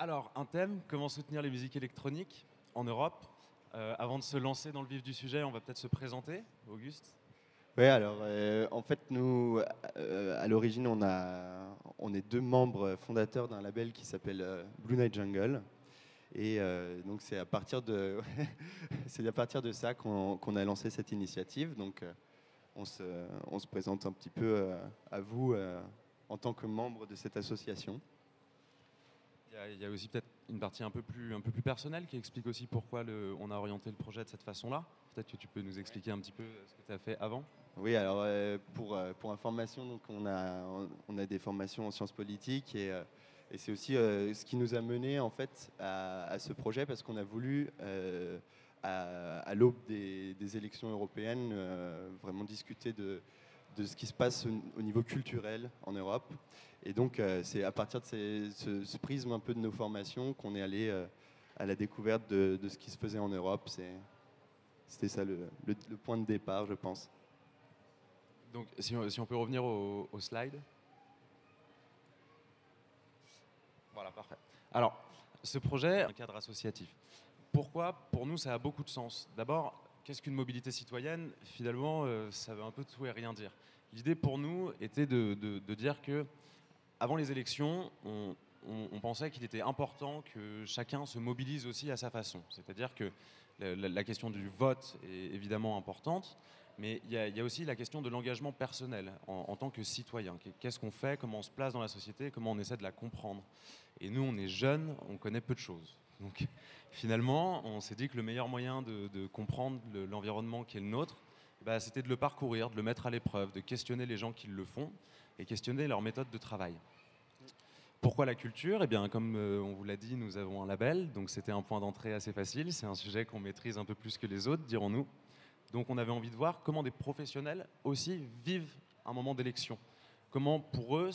Alors, un thème, comment soutenir les musiques électroniques en Europe? Euh, Avant de se lancer dans le vif du sujet, on va peut-être se présenter. Auguste? Oui, alors euh, en fait, nous, euh, à l'origine, on, on est deux membres fondateurs d'un label qui s'appelle Blue Night Jungle. Et donc, c'est à, partir de à partir de ça qu'on a lancé cette initiative. Donc, on, se, on se présente un petit peu à vous en tant que membre de cette association. Il y, a, aussi peut-être une partie un peu, plus, personnelle qui explique aussi pourquoi on a orienté le projet de cette façon-là. Peut-être que tu peux nous expliquer un petit peu ce que tu as fait avant. Oui, alors euh, pour, euh, pour information, donc on, a, des formations en sciences politiques et, euh, c'est aussi euh, ce qui nous a mené en fait à, ce projet parce qu'on a voulu, euh, à, l'aube des, élections européennes, euh, vraiment discuter de, ce qui se passe au niveau culturel en Europe. Et donc euh, c'est à partir de ce, prisme un peu de nos formations qu'on est allé euh, à la découverte de, ce qui se faisait en Europe. C'était ça le- point de départ, je pense. Donc, si on, peut revenir au, au slide. Voilà, parfait. Alors, ce projet, un cadre associatif. Pourquoi Pour nous, ça a beaucoup de sens? D'abord, qu'est-ce qu'une mobilité citoyenne? Finalement, euh, ça veut un peu tout et rien dire. L'idée pour nous était de dire que, avant les élections, on, pensait qu'il était important que chacun se mobilise aussi à sa façon. C'est-à-dire que la, question du vote est évidemment importante, mais il y, a- aussi la question de l'engagement personnel en, tant que citoyen. Qu'est- Qu'est-ce qu'on fait Comment on se place dans la société Comment on essaie de la comprendre Et nous, on est jeunes, on connaît peu de choses. Donc finalement, on s'est dit que le meilleur moyen de, comprendre le- l'environnement qui est le nôtre, bah, c'était de le parcourir, de le mettre à l'épreuve, de questionner les gens qui le font et questionner leur méthode de travail. Pourquoi la culture? Eh bien, comme euh, on vous l'a dit, nous avons un label, donc c'était un point d'entrée assez facile. C'est un sujet qu'on maîtrise un peu plus que les autres, dirons-nous. Donc on avait envie de voir comment des professionnels aussi vivent un moment d'élection. Comment pour eux,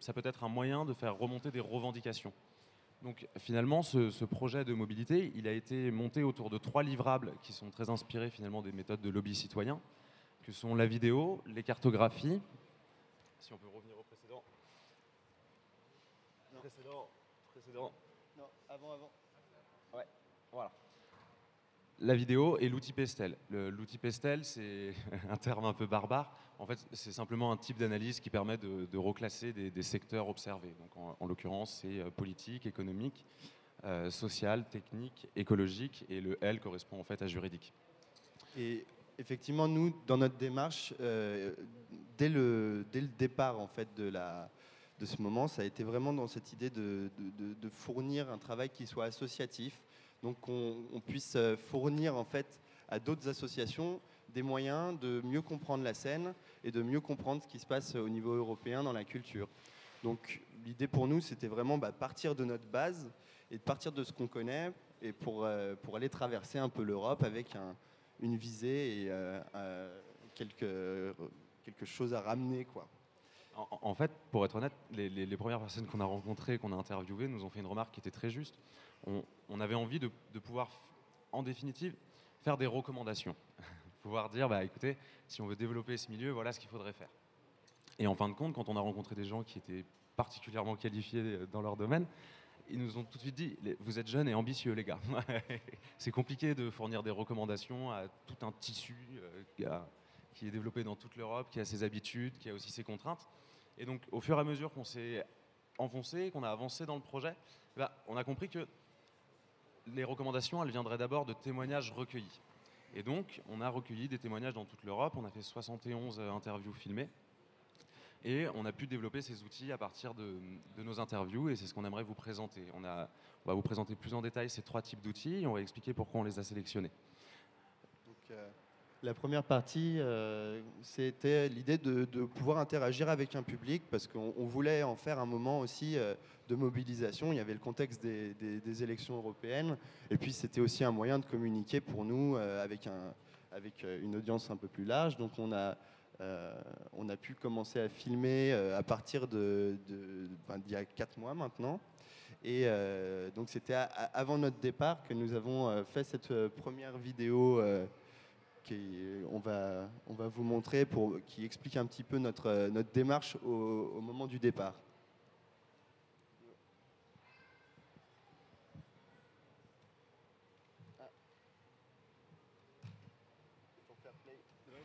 ça peut être un moyen de faire remonter des revendications. Donc finalement, ce, ce projet de mobilité, il a été monté autour de trois livrables qui sont très inspirés finalement des méthodes de lobby citoyen, que sont la vidéo, les cartographies. Si on peut revenir au précédent. Précédent, précédent. Non, avant, avant. Voilà. La vidéo et l'outil Pestel. L'outil Pestel, c'est un terme un peu barbare. En fait, c'est simplement un type d'analyse qui permet de, de reclasser des, des secteurs observés. Donc, en, en l'occurrence, c'est euh, politique, économique, euh, social, technique, écologique, et le L correspond en fait à juridique. Et effectivement, nous, dans notre démarche, euh, dès, le, départ en fait, de, ce moment, ça a été vraiment dans cette idée de, fournir un travail qui soit associatif, donc qu'on on puisse euh, fournir en fait, à d'autres associations des moyens de mieux comprendre la scène et de mieux comprendre ce qui se passe au niveau européen dans la culture. Donc l'idée pour nous, c'était vraiment bah, partir de notre base et de partir de ce qu'on connaît et pour, euh, aller traverser un peu l'Europe avec un, une visée et euh, euh, quelque, quelque chose à ramener. En, fait, pour être honnête, les, premières personnes qu'on a rencontrées, qu'on a interviewées, nous ont fait une remarque qui était très juste. On, avait envie de, pouvoir, en définitive, faire des recommandations. pouvoir dire, bah, écoutez, si on veut développer ce milieu, voilà ce qu'il faudrait faire. Et en fin de compte, quand on a rencontré des gens qui étaient particulièrement qualifiés euh, dans leur domaine, ils nous ont tout de suite dit, vous êtes jeunes et ambitieux, les gars. C'est compliqué de fournir des recommandations à tout un tissu euh, qui est développé dans toute l'Europe, qui a ses habitudes, qui a aussi ses contraintes. Et donc, au fur et à mesure qu'on s'est enfoncé, qu'on a avancé dans le projet, eh ben, on a compris que les recommandations, elles viendraient d'abord de témoignages recueillis. Et donc, on a recueilli des témoignages dans toute l'Europe. On a fait 71 interviews filmées. Et on a pu développer ces outils à partir de, nos interviews. Et c'est ce qu'on aimerait vous présenter. On va vous présenter plus en détail ces trois types d'outils. Et on va expliquer pourquoi on les a sélectionnés. Donc, euh, la première partie, euh, c'était l'idée de, pouvoir interagir avec un public parce qu'on on voulait en faire un moment aussi euh, de mobilisation. Il y avait le contexte des, élections européennes et puis c'était aussi un moyen de communiquer pour nous euh, avec, un, avec une audience un peu plus large. Donc on a, on a pu commencer à filmer à partir de, y a quatre mois maintenant. Et donc c'était avant notre départ que nous avons fait cette première vidéo euh, qui, on, va, on va vous montrer pour, qui explique un petit peu notre, euh, notre démarche au moment du départ.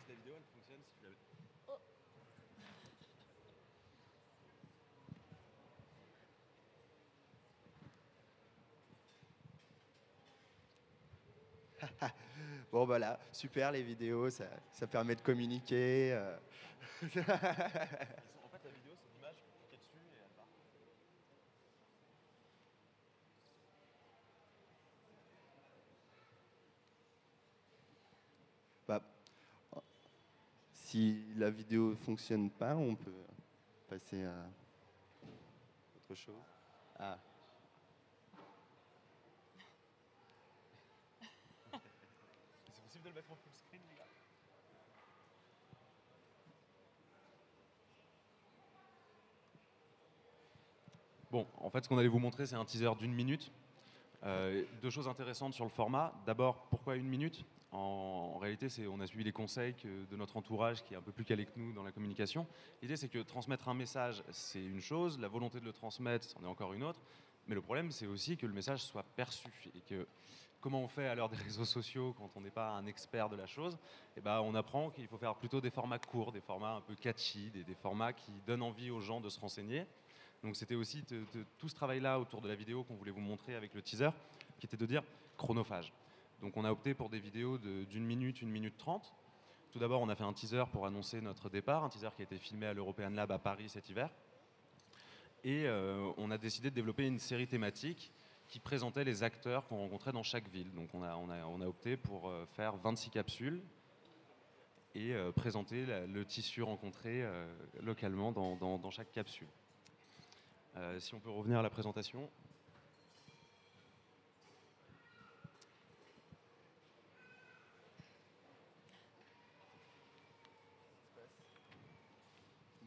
la vidéo, elle fonctionne si tu la... Bon voilà, super les vidéos, ça, ça permet de communiquer. euh. En fait, la vidéo, c'est l'image qui est dessus et elle part. Bah, si la vidéo fonctionne pas, on peut passer à autre chose. Ah. C'est possible de le mettre en full screen, Bon, en fait, ce qu'on allait vous montrer, c'est un teaser d'une minute. Euh, deux choses intéressantes sur le format. D'abord, pourquoi une minute? En, réalité, c'est, on a suivi les conseils de notre entourage qui est un peu plus calé que nous dans la communication. L'idée, c'est que transmettre un message, c'est une chose, la volonté de le transmettre, c'en est encore une autre. Mais le problème, c'est aussi que le message soit perçu et que comment on fait à l'heure des réseaux sociaux quand on n'est pas un expert de la chose eh ben, On apprend qu'il faut faire plutôt des formats courts, des formats un peu catchy, des, formats qui donnent envie aux gens de se renseigner. Donc c'était aussi tout ce travail-là autour de la vidéo qu'on voulait vous montrer avec le teaser, qui était de dire chronophage. Donc on a opté pour des vidéos d'une minute, une minute trente. Tout d'abord, on a fait un teaser pour annoncer notre départ, un teaser qui a été filmé à l'European Lab à Paris cet hiver. Et euh, on a décidé de développer une série thématique qui présentait les acteurs qu'on rencontrait dans chaque ville. Donc on a, on a- on a opté pour euh, faire 26 capsules et euh, présenter le tissu rencontré euh, localement dans, dans- dans chaque capsule. Si on peut revenir à la présentation.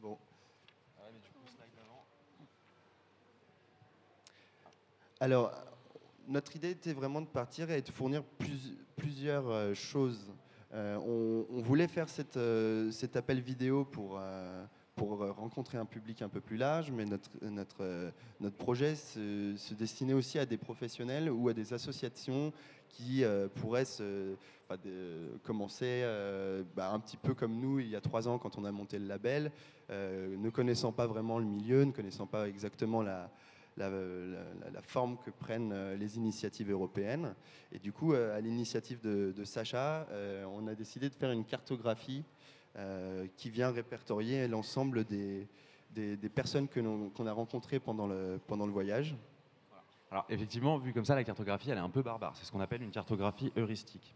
Bon. Ah mais du coup, slide d'avant. Alors, notre idée était vraiment de partir et de fournir plus- plusieurs euh, choses. Euh, on, voulait faire euh, cet appel vidéo pour, rencontrer un public un peu plus large, mais notre, projet se, destinait aussi à des professionnels ou à des associations qui pourraient commencer bah, un petit peu comme nous il y a trois ans quand on a monté le label, ne connaissant pas vraiment le milieu, ne connaissant pas exactement la, la, forme que prennent euh, les initiatives européennes. Et du coup, euh, à l'initiative de, Sacha, euh, on a décidé de faire une cartographie qui vient répertorier l'ensemble des, personnes qu'on a rencontrées pendant le, pendant le voyage. Alors effectivement, vu comme ça, la cartographie, elle est un peu barbare. C'est ce qu'on appelle une cartographie heuristique.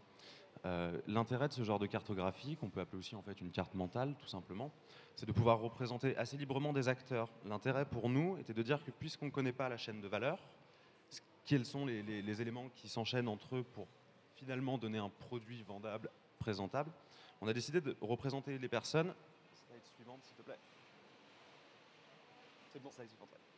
Euh, L'intérêt de ce genre de cartographie, qu'on peut appeler aussi en fait une carte mentale, tout simplement, c'est de pouvoir représenter assez librement des acteurs. L'intérêt pour nous était de dire que puisqu'on ne connaît pas la chaîne de valeur, quels sont les éléments qui s'enchaînent entre eux pour finalement donner un produit vendable, présentable, on a décidé de représenter les personnes. Slide suivante, s'il te plaît. C'est bon, slide suivante. ouais.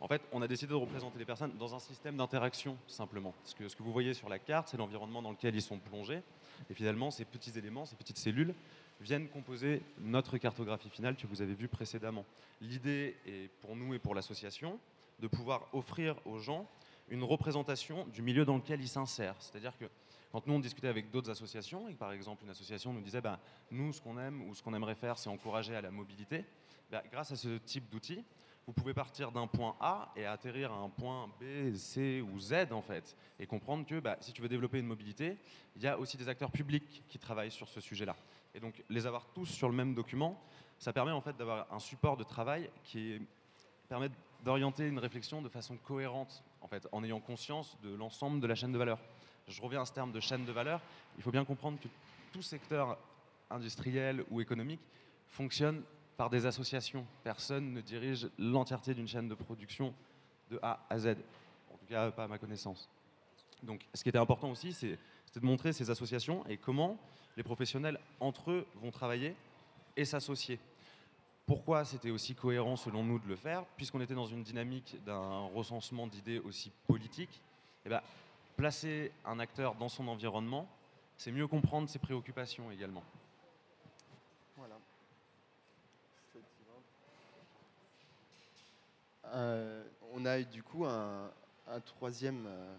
En fait, on a décidé de représenter les personnes dans un système d'interaction, simplement. Ce que vous voyez sur la carte, c'est l'environnement dans lequel ils sont plongés. Et finalement, ces petits éléments, ces petites cellules, viennent composer notre cartographie finale que vous avez vue précédemment. L'idée est pour nous et pour l'association de pouvoir offrir aux gens une représentation du milieu dans lequel ils s'insèrent. C'est-à-dire que quand nous on discutait avec d'autres associations, et par exemple une association nous disait ben, nous ce qu'on aime ou ce qu'on aimerait faire c'est encourager à la mobilité, ben, grâce à ce type d'outils, vous pouvez partir d'un point A et atterrir à un point B, C ou Z en fait, et comprendre que bah, si tu veux développer une mobilité, il y a aussi des acteurs publics qui travaillent sur ce sujet-là. Et donc les avoir tous sur le même document, ça permet en fait d'avoir un support de travail qui permet d'orienter une réflexion de façon cohérente, en fait, en ayant conscience de l'ensemble de la chaîne de valeur. Je reviens à ce terme de chaîne de valeur. Il faut bien comprendre que tout secteur industriel ou économique fonctionne par des associations. Personne ne dirige l'entièreté d'une chaîne de production de A à Z. En tout cas, pas à ma connaissance. Donc, ce qui était important aussi, c'était de montrer ces associations et comment les professionnels entre eux vont travailler et s'associer. Pourquoi c'était aussi cohérent selon nous de le faire? Puisqu'on était dans une dynamique d'un recensement d'idées aussi politique, eh ben, placer un acteur dans son environnement, c'est mieux comprendre ses préoccupations également. Voilà. Euh, on a du coup un, troisième euh,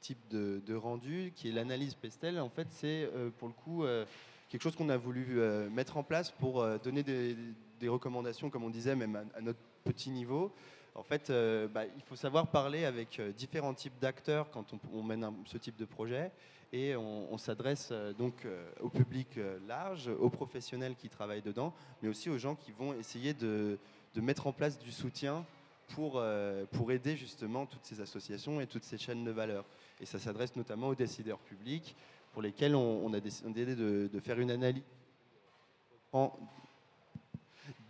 type de, rendu qui est l'analyse Pestel. En fait, c'est euh, pour le coup euh, quelque chose qu'on a voulu mettre en place pour donner des, recommandations, comme on disait, même à, notre petit niveau. En fait, bah, il faut savoir parler avec différents types d'acteurs quand on, mène ce type de projet et on, s'adresse donc au public large, aux professionnels qui travaillent dedans, mais aussi aux gens qui vont essayer de mettre en place du soutien pour, euh, pour aider justement toutes ces associations et toutes ces chaînes de valeur. Et ça s'adresse notamment aux décideurs publics pour lesquels on, a décidé de, de, faire une analyse en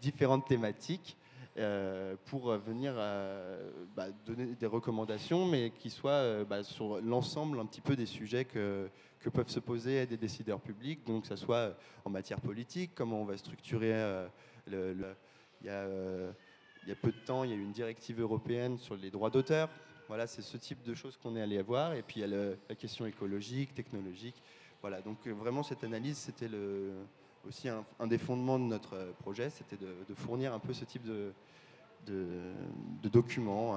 différentes thématiques euh, pour venir euh, bah, donner des recommandations, mais qui soient bah, sur l'ensemble un petit peu des sujets que, que peuvent se poser des décideurs publics, donc que ce soit en matière politique, comment on va structurer le, il y a peu de temps, il y a eu une directive européenne sur les droits d'auteur. Voilà, c'est ce type de choses qu'on est allé voir. Et puis il y a la question écologique, technologique. Voilà, donc euh, vraiment cette analyse, c'était aussi un, des fondements de notre euh, projet, c'était de, fournir un peu ce type de, de, documents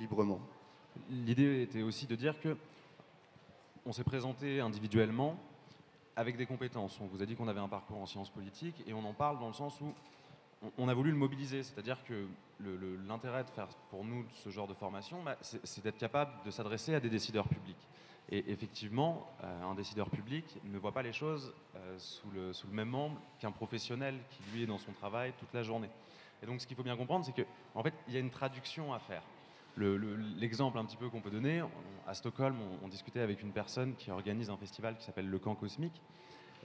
librement. L'idée était aussi de dire que on s'est présenté individuellement avec des compétences. On vous a dit qu'on avait un parcours en sciences politiques et on en parle dans le sens où on a voulu le mobiliser, c'est-à-dire que l'intérêt de faire pour nous ce genre de formation, bah, c'est d'être capable de s'adresser à des décideurs publics. Et effectivement, euh, un décideur public ne voit pas les choses euh, sous, le, même membre qu'un professionnel qui lui est dans son travail toute la journée. Et donc ce qu'il faut bien comprendre, c'est qu'en en fait, il y a une traduction à faire. L'exemple un petit peu qu'on peut donner, à Stockholm, on, discutait avec une personne qui organise un festival qui s'appelle le Camp Cosmique.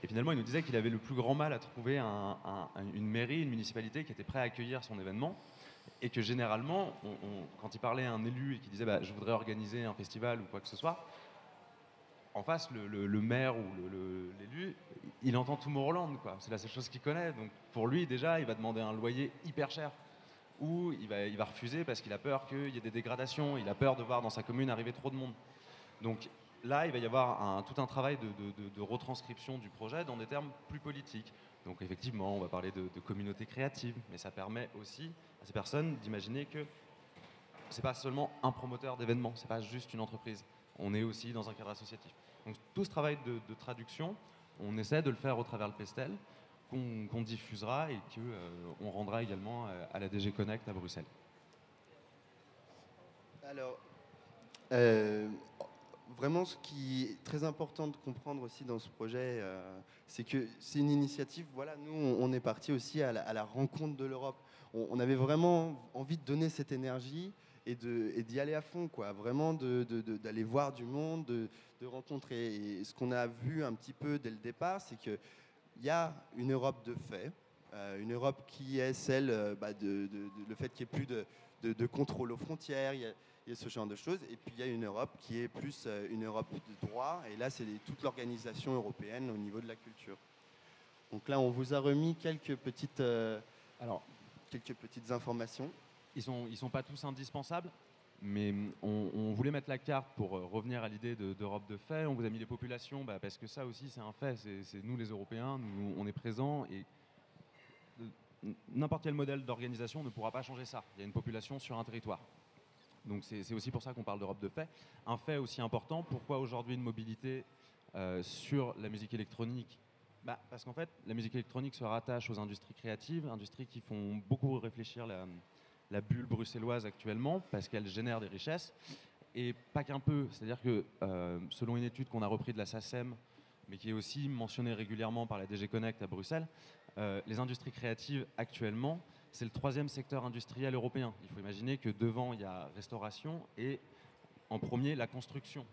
Et finalement, il nous disait qu'il avait le plus grand mal à trouver une mairie, une municipalité qui était prêt à accueillir son événement. Et que généralement, quand il parlait à un élu et qu'il disait bah, je voudrais organiser un festival ou quoi que ce soit, en face, le, maire ou l'élu, il entend tout Tomorrowland. C'est la seule chose qu'il connaît. Donc pour lui, déjà, il va demander un loyer hyper cher. Ou il va refuser parce qu'il a peur qu'il y ait des dégradations, il a peur de voir dans sa commune arriver trop de monde. Donc là, il va y avoir tout un travail de, retranscription du projet dans des termes plus politiques. Donc effectivement, on va parler de, communauté créative, mais ça permet aussi à ces personnes d'imaginer que c'est pas seulement un promoteur d'événements, c'est pas juste une entreprise. On est aussi dans un cadre associatif. Donc tout ce travail de, traduction, on essaie de le faire au travers le Pestel, qu'on diffusera et qu'on euh, rendra également euh, à la DG Connect à Bruxelles. Alors, euh, vraiment, ce qui est très important de comprendre aussi dans ce projet, c'est que c'est une initiative. Voilà, nous, on est parti aussi à la, rencontre de l'Europe. On, avait vraiment envie de donner cette énergie et d'y aller à fond, quoi. Vraiment d'aller voir du monde, de, rencontrer. Et ce qu'on a vu un petit peu dès le départ, c'est qu'il y a une Europe de fait, euh, une Europe qui est celle, euh, bah, de, fait qu'il n'y ait plus de, contrôle aux frontières. Il y a, ce genre de choses. Et puis il y a une Europe qui est plus euh, une Europe de droit. Et là, c'est toute l'organisation européenne au niveau de la culture. Donc là, on vous a remis quelques petites, alors, quelques petites informations. Ils sont, ils sont pas tous indispensables, mais on, voulait mettre la carte pour euh, revenir à l'idée d'Europe de, fait. On vous a mis les populations, bah, parce que ça aussi, c'est un fait. C'est nous, les Européens, nous, on est présents. Et n'importe quel modèle d'organisation ne pourra pas changer ça. Il y a une population sur un territoire. Donc c'est aussi pour ça qu'on parle d'Europe de fait. Un fait aussi important, pourquoi aujourd'hui une mobilité euh, sur la musique électronique bah, Parce qu'en fait, la musique électronique se rattache aux industries créatives, industries qui font beaucoup réfléchir la, bulle bruxelloise actuellement, parce qu'elles génèrent des richesses. Et pas qu'un peu, c'est-à-dire que euh, selon une étude qu'on a repris de la SACEM, mais qui est aussi mentionnée régulièrement par la DG Connect à Bruxelles, euh, les industries créatives actuellement c'est le troisième secteur industriel européen. Il faut imaginer que devant, il y a restauration et en premier, la construction.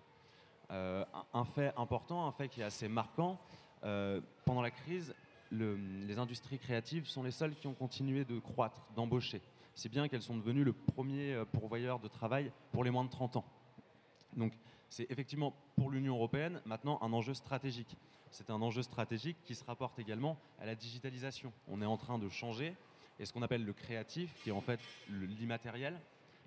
Euh, un fait important, un fait qui est assez marquant, euh, pendant la crise, les industries créatives sont les seules qui ont continué de croître, d'embaucher. C'est bien qu'elles sont devenues le premier euh, pourvoyeur de travail pour les moins de 30 ans. Donc c'est effectivement pour l'Union européenne maintenant un enjeu stratégique. C'est un enjeu stratégique qui se rapporte également à la digitalisation. On est en train de changer et ce qu'on appelle le créatif, qui est en fait l'immatériel,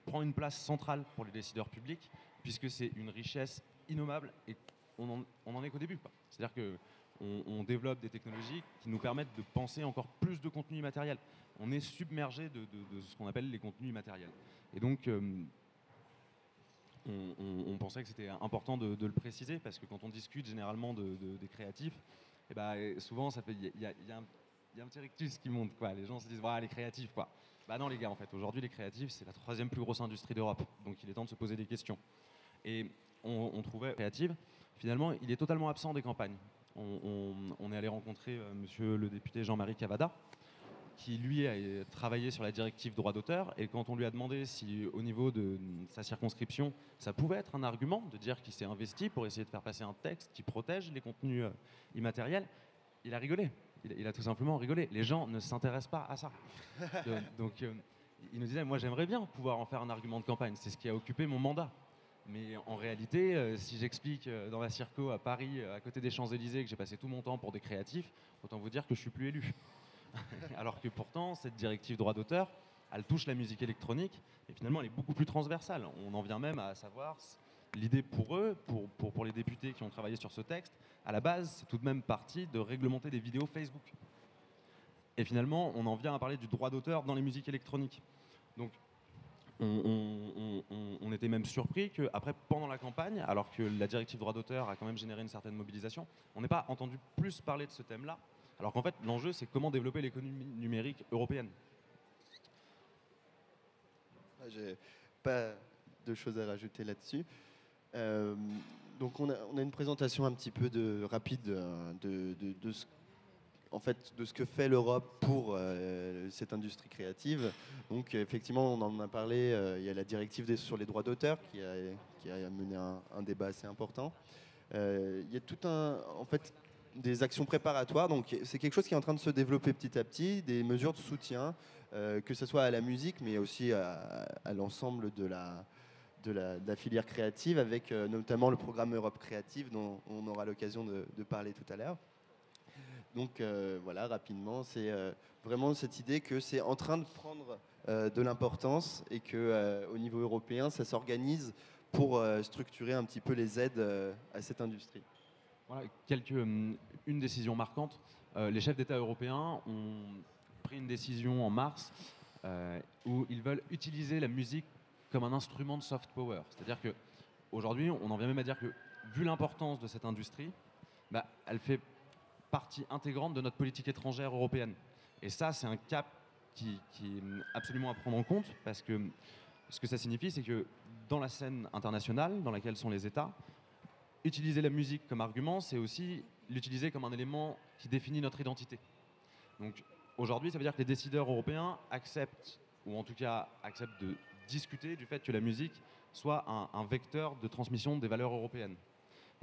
prend une place centrale pour les décideurs publics, puisque c'est une richesse innommable et on en, est qu'au début. C'est-à-dire qu'on on développe des technologies qui nous permettent de penser encore plus de contenu immatériel. On est submergé de, ce qu'on appelle les contenus immatériels. Et donc, euh, on, pensait que c'était important de, le préciser, parce que quand on discute généralement des créatifs, souvent, il y, a, un petit rictus qui monte. Quoi. Les gens se disent, voilà, les créatifs. Quoi. Bah non, les gars, en fait, aujourd'hui, les créatifs, c'est la troisième plus grosse industrie d'Europe. Donc il est temps de se poser des questions. Et on, trouvait créative, finalement, il est totalement absent des campagnes. On, est allé rencontrer euh, monsieur le député Jean-Marie Cavada, qui lui a travaillé sur la directive droit d'auteur. Et quand on lui a demandé si, au niveau de sa circonscription, ça pouvait être un argument de dire qu'il s'est investi pour essayer de faire passer un texte qui protège les contenus euh, immatériels, il a rigolé. Il, a tout simplement rigolé. Les gens ne s'intéressent pas à ça. donc, euh, il nous disait, moi j'aimerais bien pouvoir en faire un argument de campagne. C'est ce qui a occupé mon mandat. Mais en réalité, euh, si j'explique euh, dans la Circo à Paris, euh, à côté des Champs-Élysées, que j'ai passé tout mon temps pour des créatifs, autant vous dire que je suis plus élu. Alors que pourtant, cette directive droit d'auteur, elle touche la musique électronique et finalement, elle est beaucoup plus transversale. On en vient même à savoir l'idée pour eux, pour, pour, pour, les députés qui ont travaillé sur ce texte, à la base, c'est tout de même parti de réglementer des vidéos Facebook. Et finalement, on en vient à parler du droit d'auteur dans les musiques électroniques. Donc, on, était même surpris qu'après, pendant la campagne, alors que la directive droit d'auteur a quand même généré une certaine mobilisation, on n'ait pas entendu plus parler de ce thème-là, alors qu'en fait, l'enjeu, c'est comment développer l'économie numérique européenne. J'ai pas de choses à rajouter là-dessus. Euh, donc on a, une présentation un petit peu de, rapide de, de, de ce en fait, de ce que fait l'Europe pour euh, cette industrie créative. Donc, effectivement, on en a parlé. Euh, il y a la directive sur les droits d'auteur qui a, qui mené un, débat assez important. Euh, il y a tout un, en fait, des actions préparatoires. Donc, c'est quelque chose qui est en train de se développer petit à petit, des mesures de soutien, que ce soit à la musique, mais aussi à, l'ensemble de la, de la, filière créative, avec notamment le programme Europe Créative, dont on aura l'occasion de parler tout à l'heure. Donc euh, voilà, rapidement, c'est euh, vraiment cette idée que c'est en train de prendre euh, de l'importance et que au niveau européen, ça s'organise pour structurer un petit peu les aides à cette industrie. Voilà, quelques, hum, une décision marquante. les chefs d'État européens ont pris une décision en mars où ils veulent utiliser la musique comme un instrument de soft power. C'est-à-dire que aujourd'hui, on en vient même à dire que vu l'importance de cette industrie, bah, elle fait partie intégrante de notre politique étrangère européenne. Et ça, c'est un cap qui, est absolument à prendre en compte, parce que ce que ça signifie, c'est que dans la scène internationale, dans laquelle sont les États, utiliser la musique comme argument, c'est aussi l'utiliser comme un élément qui définit notre identité. Donc aujourd'hui, ça veut dire que les décideurs européens acceptent, ou en tout cas acceptent de discuter du fait que la musique soit un, vecteur de transmission des valeurs européennes.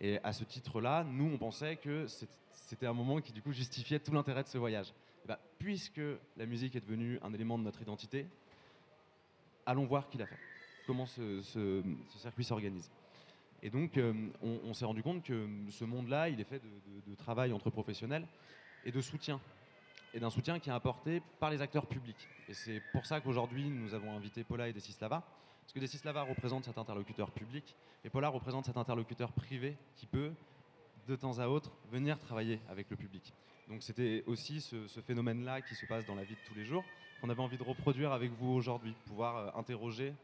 Et à ce titre-là, nous, on pensait que c'était un moment qui, du coup, justifiait tout l'intérêt de ce voyage. Bah, puisque la musique est devenue un élément de notre identité, allons voir qui l'a fait, comment ce, circuit s'organise. Et donc, euh, on, s'est rendu compte que ce monde-là, il est fait de, travail entre professionnels et de soutien. Et d'un soutien qui est apporté par les acteurs publics. Et c'est pour ça qu'aujourd'hui, nous avons invité Paula et Desislava, parce que Desislava représente cet interlocuteur public et Paula représente cet interlocuteur privé qui peut, de temps à autre, venir travailler avec le public. Donc c'était aussi ce, phénomène-là qui se passe dans la vie de tous les jours qu'on avait envie de reproduire avec vous aujourd'hui, pouvoir euh, interroger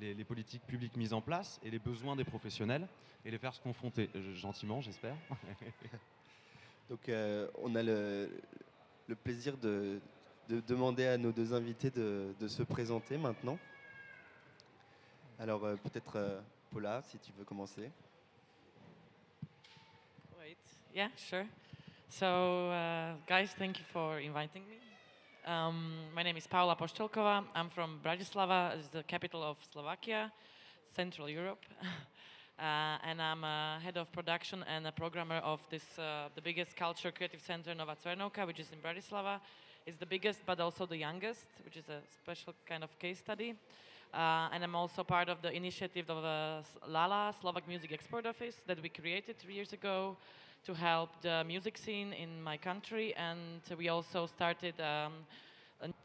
les, politiques publiques mises en place et les besoins des professionnels et les faire se confronter, euh, gentiment j'espère. Donc euh, on a le, plaisir de, demander à nos deux invités de se présenter maintenant. Alors euh, peut-être euh, Paula, si tu veux commencer. Wait, yeah, sure. So, uh, guys, thank you for inviting me. Um, my name is Paula Poštolkova. I'm from Bratislava, the capital of Slovakia, Central Europe. uh, and I'm a head of production and a programmer of this, uh, the biggest culture creative center, Nova Cvernovka, which is in Bratislava. It's the biggest, but also the youngest, which is a special kind of case study. Uh, and I'm also part of the initiative of uh, Lala, Slovak Music Export Office, that we created three years ago to help the music scene in my country. And we also started, um,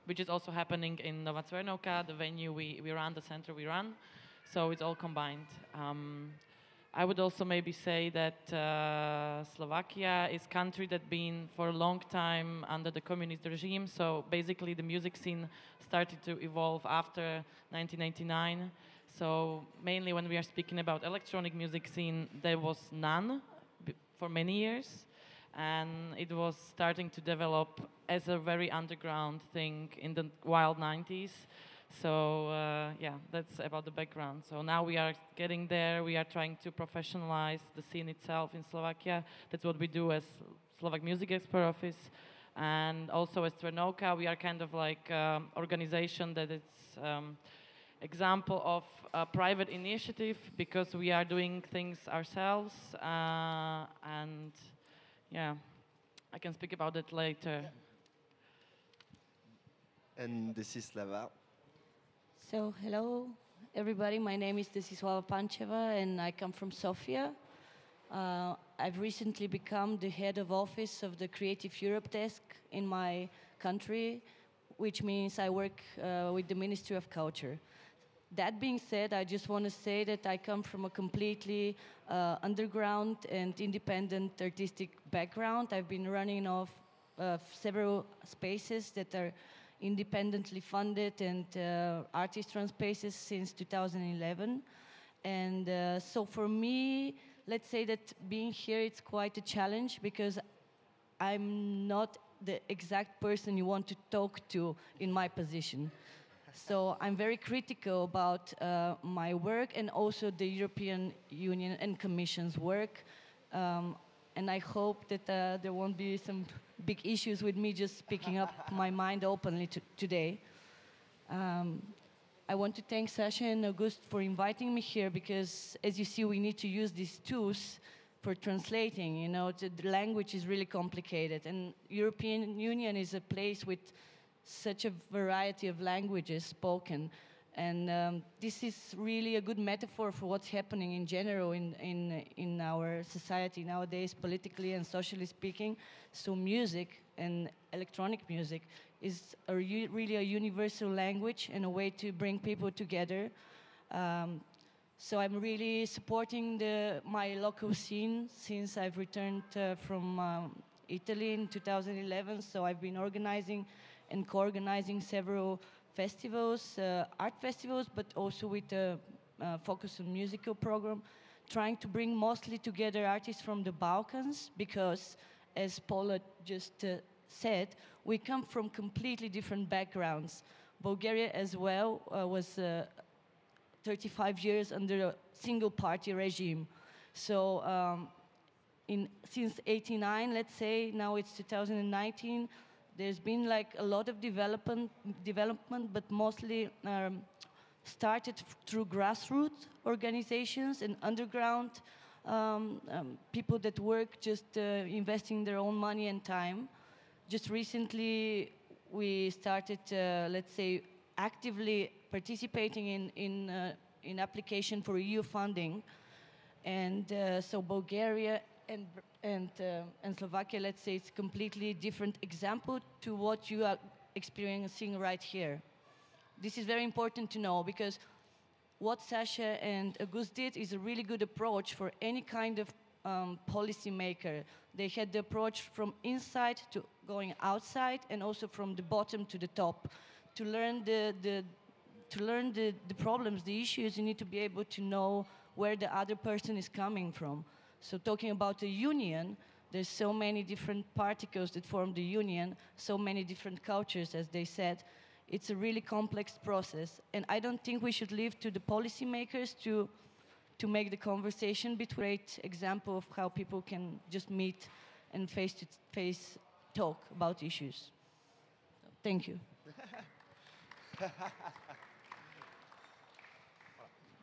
which is also happening in Nova the venue we, we run, the center we run. So it's all combined. Um, I would also maybe say that uh, Slovakia is a country that been for a long time under the communist regime. So basically, the music scene started to evolve after 1999. So mainly, when we are speaking about electronic music scene, there was none for many years. and it was starting to develop as a very underground thing in the wild 90s. So uh, yeah, that's about the background. So now we are getting there. We are trying to professionalize the scene itself in Slovakia. That's what we do as Slovak Music Expert Office, and also as Trenoka, we are kind of like um, organization that it's um, example of a private initiative because we are doing things ourselves uh, and yeah, I can speak about it later. And this is Slava. So, hello, everybody. My name is Desislava Pancheva, and I come from Sofia. Uh, I've recently become the head of office of the Creative Europe desk in my country, which means I work uh, with the Ministry of Culture. That being said, I just want to say that I come from a completely uh, underground and independent artistic background. I've been running off uh, several spaces that are independently funded and uh, artist-run spaces since 2011. And uh, so for me, let's say that being here it's quite a challenge because I'm not the exact person you want to talk to in my position. So I'm very critical about uh, my work and also the European Union and Commission's work. Um, and I hope that uh, there won't be some big issues with me just speaking up my mind openly today. Um, I want to thank Sasha and August for inviting me here because, as you see, we need to use these tools for translating. You know, the language is really complicated, and European Union is a place with such a variety of languages spoken. And um, this is really a good metaphor for what's happening in general in, in, in our society nowadays, politically and socially speaking. So, music and electronic music is a really a universal language and a way to bring people together. Um, so, I'm really supporting the, my local scene since I've returned uh, from um, Italy in 2011. So, I've been organizing and co-organizing several festivals, uh, art festivals, but also with a uh, focus on musical program, trying to bring mostly together artists from the Balkans because, as Paula just uh, said, we come from completely different backgrounds. Bulgaria as well was uh, 35 years under a single party regime. So um, in, since 89, let's say, now it's 2019, there's been like a lot of development, development but mostly um, started through grassroots organizations and underground um, um, people that work just uh, investing their own money and time. Just recently, we started, uh, let's say, actively participating in in uh, in application for EU funding, and uh, so Bulgaria and and, uh, and Slovakia, let's say, it's a completely different example to what you are experiencing right here. This is very important to know because what Sasha and August did is a really good approach for any kind of um, policymaker. They had the approach from inside to going outside and also from the bottom to the top. To learn the, the, to learn the, the problems, the issues, you need to be able to know where the other person is coming from. So talking about the union, there's so many different particles that form the union, so many different cultures, as they said. It's a really complex process, and I don't think we should leave to the policymakers to to make the conversation between great example of how people can just meet and face to face talk about issues. Thank you.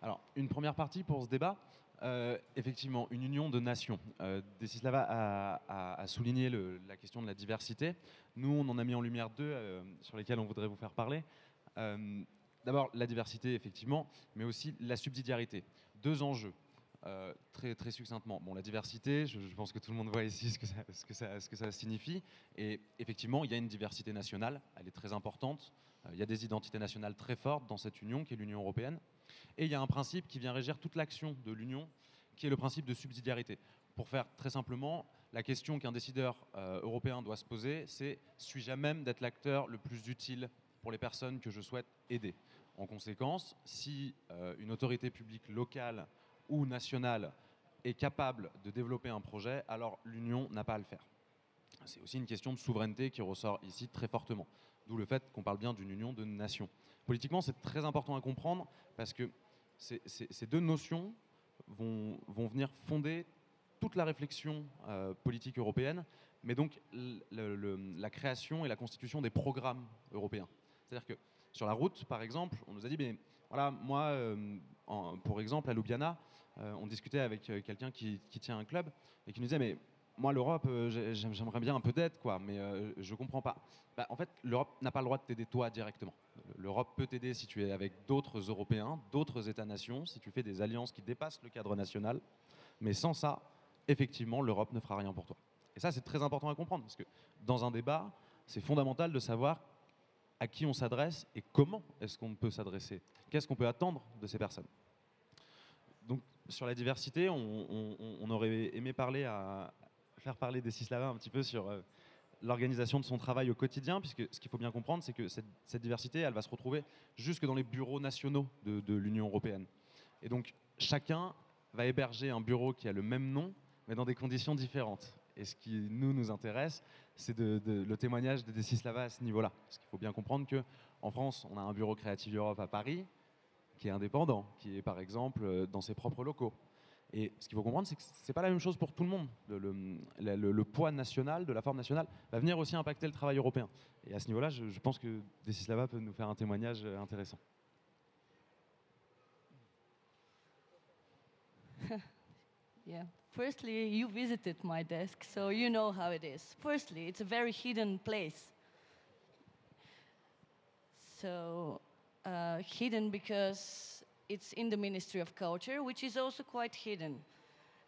Alors, une première partie pour ce débat. Euh, effectivement, une union de nations. Euh, Desislava a, souligné la question de la diversité. Nous, on en a mis en lumière deux euh, sur lesquelles on voudrait vous faire parler. Euh, d'abord, la diversité, effectivement, mais aussi la subsidiarité. Deux enjeux. très, succinctement. Bon, la diversité, je, pense que tout le monde voit ici ce que, ce que ça signifie. Et effectivement, il y a une diversité nationale, elle est très importante. Il y a des identités nationales très fortes dans cette union qui est l'Union européenne. Et il y a un principe qui vient régir toute l'action de l'Union, qui est le principe de subsidiarité. Pour faire très simplement, la question qu'un décideur euh, européen doit se poser, c'est suis-je à même d'être l'acteur le plus utile pour les personnes que je souhaite aider? En conséquence, si euh, une autorité publique locale ou nationale est capable de développer un projet, alors l'Union n'a pas à le faire. c'est aussi une question de souveraineté qui ressort ici très fortement. D'où le fait qu'on parle bien d'une union de nations. Politiquement, c'est très important à comprendre parce que ces deux notions vont, venir fonder toute la réflexion euh, politique européenne, mais donc la création et la constitution des programmes européens. C'est-à-dire que sur la route, par exemple, on nous a dit, mais voilà, moi, euh, pour exemple, à Ljubljana, euh, on discutait avec quelqu'un qui, qui, tient un club et qui nous disait, mais moi, l'Europe, euh, j'aimerais bien un peu d'aide, quoi, mais euh, je comprends pas. Bah, en fait, l'Europe n'a pas le droit de t'aider toi directement. L'Europe peut t'aider si tu es avec d'autres Européens, d'autres États-nations, si tu fais des alliances qui dépassent le cadre national. Mais sans ça, effectivement, l'Europe ne fera rien pour toi. Et ça, c'est très important à comprendre, parce que dans un débat, c'est fondamental de savoir à qui on s'adresse et comment est-ce qu'on peut s'adresser. Qu'est-ce qu'on peut attendre de ces personnes? Donc, sur la diversité, on, on aurait aimé parler à, faire parler des Sislava un petit peu sur euh, l'organisation de son travail au quotidien, puisque ce qu'il faut bien comprendre, c'est que cette, diversité, elle va se retrouver jusque dans les bureaux nationaux de, l'Union européenne. Et donc, chacun va héberger un bureau qui a le même nom, mais dans des conditions différentes. Et ce qui nous nous intéresse, c'est de, le témoignage des Sislava à ce niveau-là. Parce qu'il faut bien comprendre qu'en France, on a un bureau Creative Europe à Paris, qui est indépendant, qui est par exemple euh, dans ses propres locaux. Et ce qu'il faut comprendre, c'est que ce n'est pas la même chose pour tout le monde. Le, poids national, de la forme nationale, va venir aussi impacter le travail européen. Et à ce niveau-là, je, pense que Desislava peut nous faire un témoignage euh, intéressant. yeah. Firstly, you visited my desk, so you know how it is. Firstly, it's a very hidden place. So, uh, hidden because it's in the Ministry of Culture, which is also quite hidden.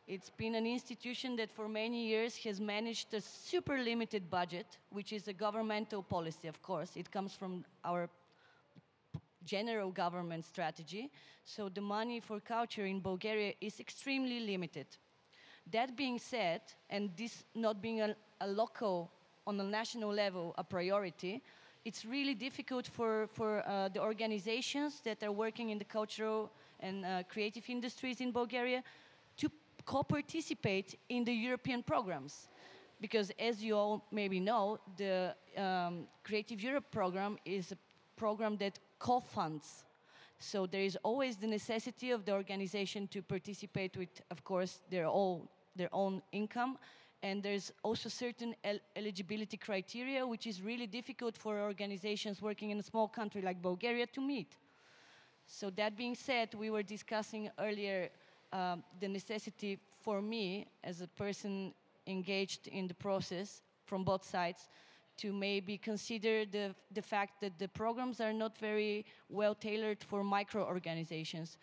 It's been an institution that for many years has managed a super limited budget, which is a governmental policy, of course. It comes from our general government strategy. So the money for culture in Bulgaria is extremely limited. That being said, and this not being a, a local, on a national level, a priority, it's really difficult for, for uh, the organizations that are working in the cultural and uh, creative industries in Bulgaria to co-participate in the European programs. Because as you all maybe know, the um, Creative Europe program is a program that co-funds. So there is always the necessity of the organization to participate with, of course, their, all, their own income and there's also certain el eligibility criteria, which is really difficult for organizations working in a small country like Bulgaria to meet. So that being said, we were discussing earlier um, the necessity for me, as a person engaged in the process from both sides, to maybe consider the, the fact that the programs are not very well tailored for micro organizations.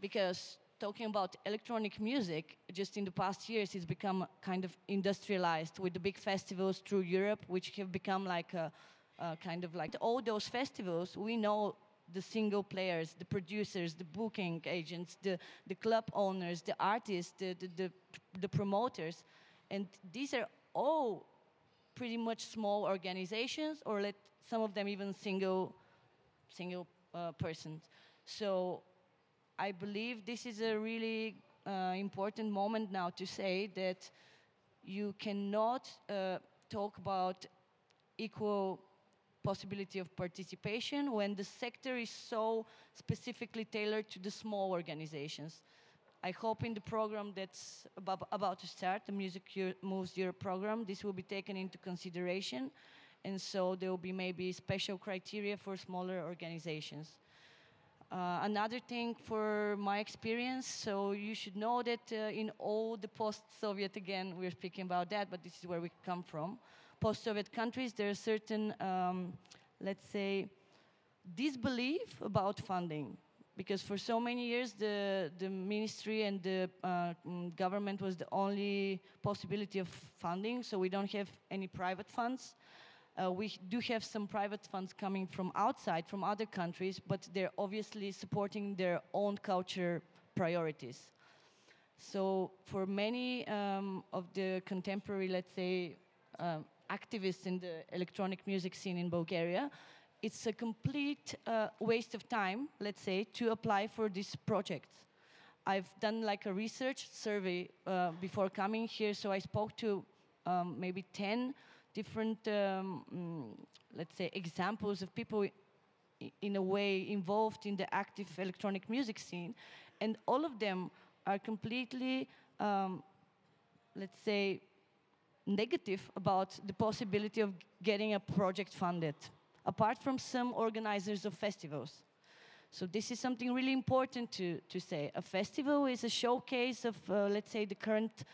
Because talking about electronic music, just in the past years, it's become kind of industrialized with the big festivals through Europe, which have become like a, a kind of like all those festivals. We know the single players, the producers, the booking agents, the, the club owners, the artists, the, the, the, the promoters. And these are all pretty much small organizations, or let some of them even single, single uh, persons. So I believe this is a really uh, important moment now to say that you cannot uh, talk about equal possibility of participation when the sector is so specifically tailored to the small organizations. I hope in the program that's about, about to start, the Music Moves Europe program, this will be taken into consideration. And so there will be maybe special criteria for smaller organizations. Uh, another thing for my experience, so you should know that uh, in all the post-Soviet, again, we're speaking about that, but this is where we come from, post-Soviet countries, there are certain, um, let's say, disbelief about funding. Because for so many years, the, the ministry and the uh, mm, government was the only possibility of funding, so we don't have any private funds. Uh, we do have some private funds coming from outside, from other countries, but they're obviously supporting their own culture priorities. So for many um, of the contemporary, let's say, uh, activists in the electronic music scene in Bulgaria, it's a complete uh, waste of time, let's say, to apply for these projects. I've done like a research survey uh, before coming here, so I spoke to um, maybe 10 different, um, mm, let's say, examples of people in a way involved in the active electronic music scene. And all of them are completely, um, let's say, negative about the possibility of getting a project funded, apart from some organizers of festivals. So this is something really important to, to say. A festival is a showcase of, uh, let's say, the current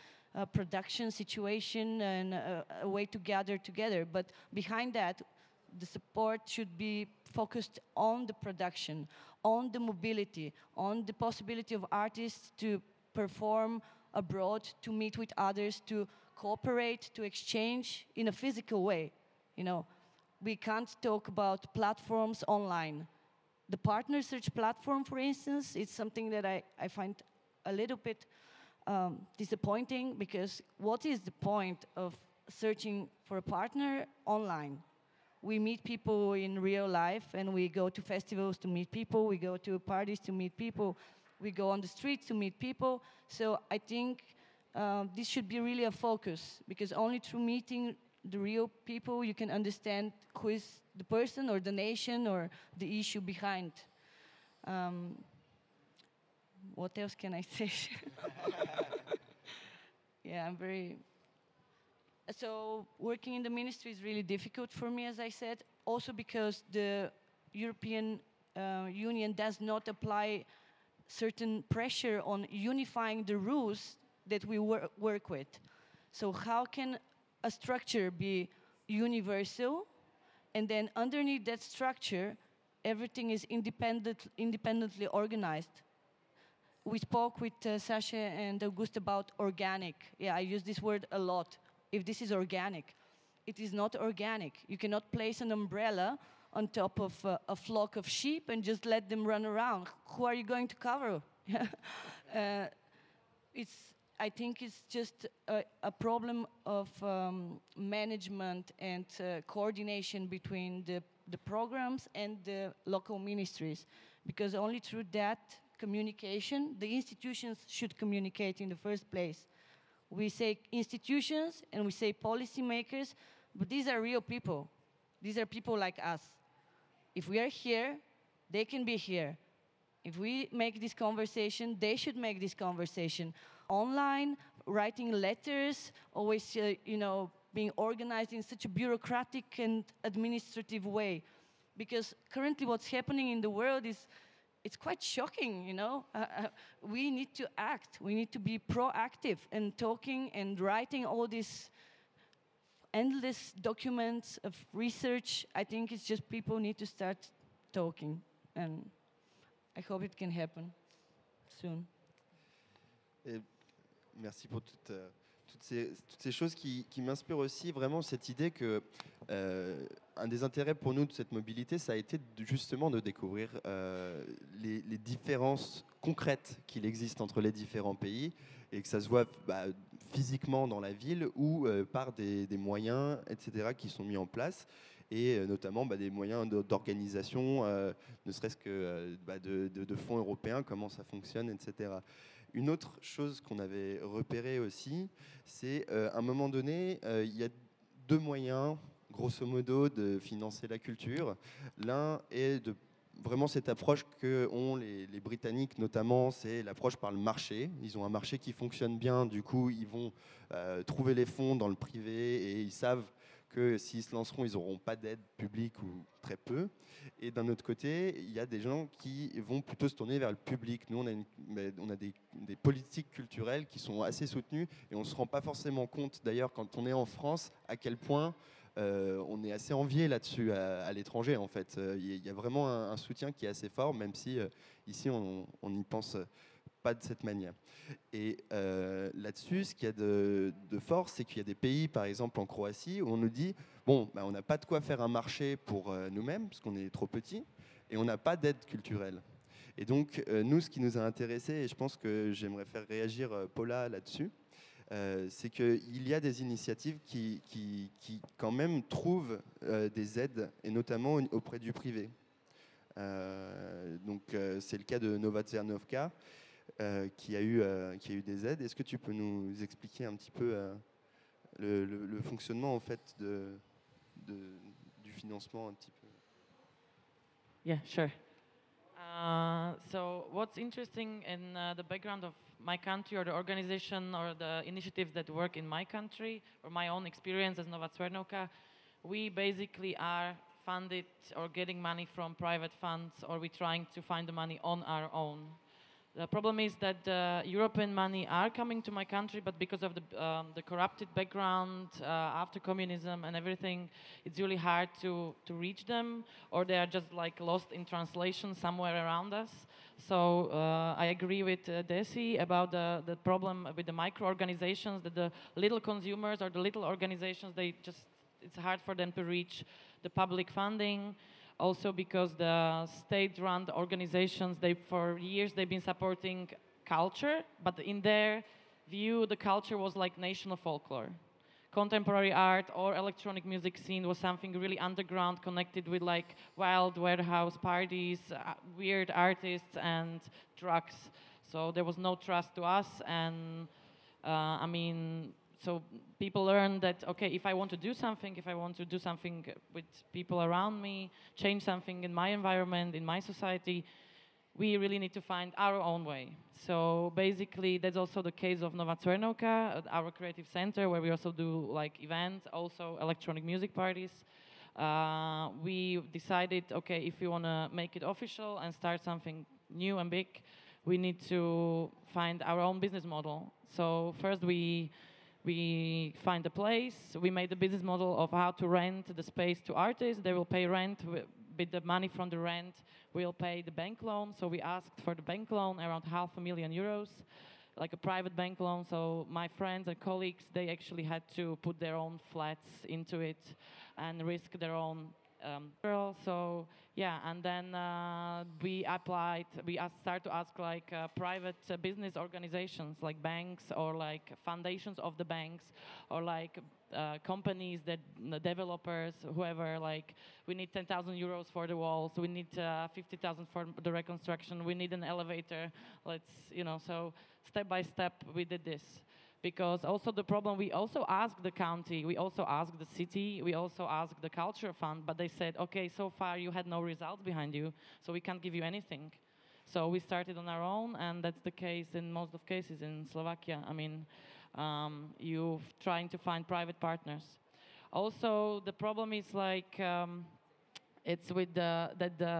production situation and uh, a way to gather together. But behind that, the support should be focused on the production, on the mobility, on the possibility of artists to perform abroad, to meet with others, to cooperate, to exchange in a physical way. You know, we can't talk about platforms online. The partner search platform, for instance, is something that I, I find a little bit um, disappointing because what is the point of searching for a partner online? We meet people in real life and we go to festivals to meet people, we go to parties to meet people, we go on the streets to meet people. So I think uh, this should be really a focus because only through meeting the real people you can understand who is the person or the nation or the issue behind. Um, what else can I say? yeah, I'm very. So working in the ministry is really difficult for me, as I said. Also because the European uh, Union does not apply certain pressure on unifying the rules that we wor- work with. So how can a structure be universal, and then underneath that structure, everything is independent, independently organized? We spoke with uh, Sasha and August about organic. Yeah, I use this word a lot. If this is organic, it is not organic. You cannot place an umbrella on top of uh, a flock of sheep and just let them run around. Who are you going to cover? uh, it's, I think it's just a, a problem of um, management and uh, coordination between the, the programs and the local ministries, because only through that communication, the institutions should communicate in the first place. We say institutions and we say policymakers, but these are real people. These are people like us. If we are here, they can be here. If we make this conversation, they should make this conversation. Online, writing letters, always, uh, you know, being organized in such a bureaucratic and administrative way. Because currently what's happening in the world is it's quite shocking, you know. Uh, uh, we need to act. We need to be proactive and talking and writing all these endless documents of research. I think it's just people need to start talking, and I hope it can happen soon. Et merci pour toutes, euh, toutes, ces, choses qui, m'inspirent aussi vraiment cette idée que euh, un des intérêts pour nous de cette mobilité, ça a été justement de découvrir euh, les, différences concrètes qu'il existe entre les différents pays et que ça se voit bah, physiquement dans la ville ou euh, par des, moyens, etc., qui sont mis en place et notamment bah, des moyens d'organisation, ne serait-ce que bah, de fonds européens, comment ça fonctionne, etc. Une autre chose qu'on avait repéré aussi, c'est euh, à un moment donné, euh, il y a deux moyens, grosso modo, de financer la culture. L'un est de vraiment cette approche que ont les, les Britanniques notamment, c'est l'approche par le marché. Ils ont un marché qui fonctionne bien, du coup ils vont euh, trouver les fonds dans le privé et ils savent que s'ils se lanceront, ils n'auront pas d'aide publique ou très peu. Et d'un autre côté, il y a des gens qui vont plutôt se tourner vers le public. Nous, on a, des, politiques culturelles qui sont assez soutenues et on ne se rend pas forcément compte, d'ailleurs, quand on est en France, à quel point euh, on est assez envié là-dessus à, l'étranger, en fait. Euh, Il y a- y vraiment un, soutien qui est assez fort, même si euh, ici, on n'y pense pas de cette manière. Et euh, là-dessus, ce qu'il y a de, fort, c'est qu'il y a des pays, par exemple en Croatie, où on nous dit bon, bah, on n'a pas de quoi faire un marché pour euh, nous-mêmes, parce qu'on est trop petit, et on n'a pas d'aide culturelle. Et donc, euh, nous, ce qui nous a intéressés, et je pense que j'aimerais faire réagir Paula là-dessus, c'est qu'il y a des initiatives qui, qui, qui, quand même, trouvent des aides, et notamment au- auprès du privé. Donc, c'est le cas de Nova Tsernovka, qui, a eu, euh, qui a eu des aides. Est-ce que tu peux nous expliquer un petit peu euh, le, fonctionnement en fait de, du financement un petit peu? Yeah, sure. Uh, so, what's interesting in uh, the background of my country or the organization or the initiatives that work in my country or my own experience as Nova we basically are funded or getting money from private funds or we're trying to find the money on our own. The problem is that the European money are coming to my country, but because of the, um, the corrupted background uh, after communism and everything, it's really hard to, to reach them, or they are just like lost in translation somewhere around us. So uh, I agree with uh, Desi about the, the problem with the micro organizations, that the little consumers or the little organizations, they just it's hard for them to reach the public funding also because the state-run organizations they for years they've been supporting culture but in their view the culture was like national folklore. Contemporary art or electronic music scene was something really underground connected with like wild warehouse parties uh, weird artists and drugs. So there was no trust to us and uh, i mean so people learn that okay if i want to do something if i want to do something with people around me change something in my environment in my society we really need to find our own way. So basically that's also the case of nova Cvernovka, our creative center where we also do like events also electronic music parties. Uh, we decided okay if we want to make it official and start something new and big we need to find our own business model. So first we we find a place. We made a business model of how to rent the space to artists. They will pay rent with the money from the rent. We'll pay the bank loan. So we asked for the bank loan around half a million euros, like a private bank loan. So my friends and colleagues, they actually had to put their own flats into it and risk their own um. So yeah, and then uh, we applied. We start to ask like uh, private uh, business organizations, like banks or like foundations of the banks, or like uh, companies that developers, whoever. Like we need 10,000 euros for the walls. We need uh, 50,000 for the reconstruction. We need an elevator. Let's you know. So step by step, we did this because also the problem we also asked the county we also asked the city we also asked the culture fund but they said okay so far you had no results behind you so we can't give you anything. So we started on our own and that's the case in most of cases in slovakia. I mean um, you trying to find private partners. Also the problem is like um, it's with the that the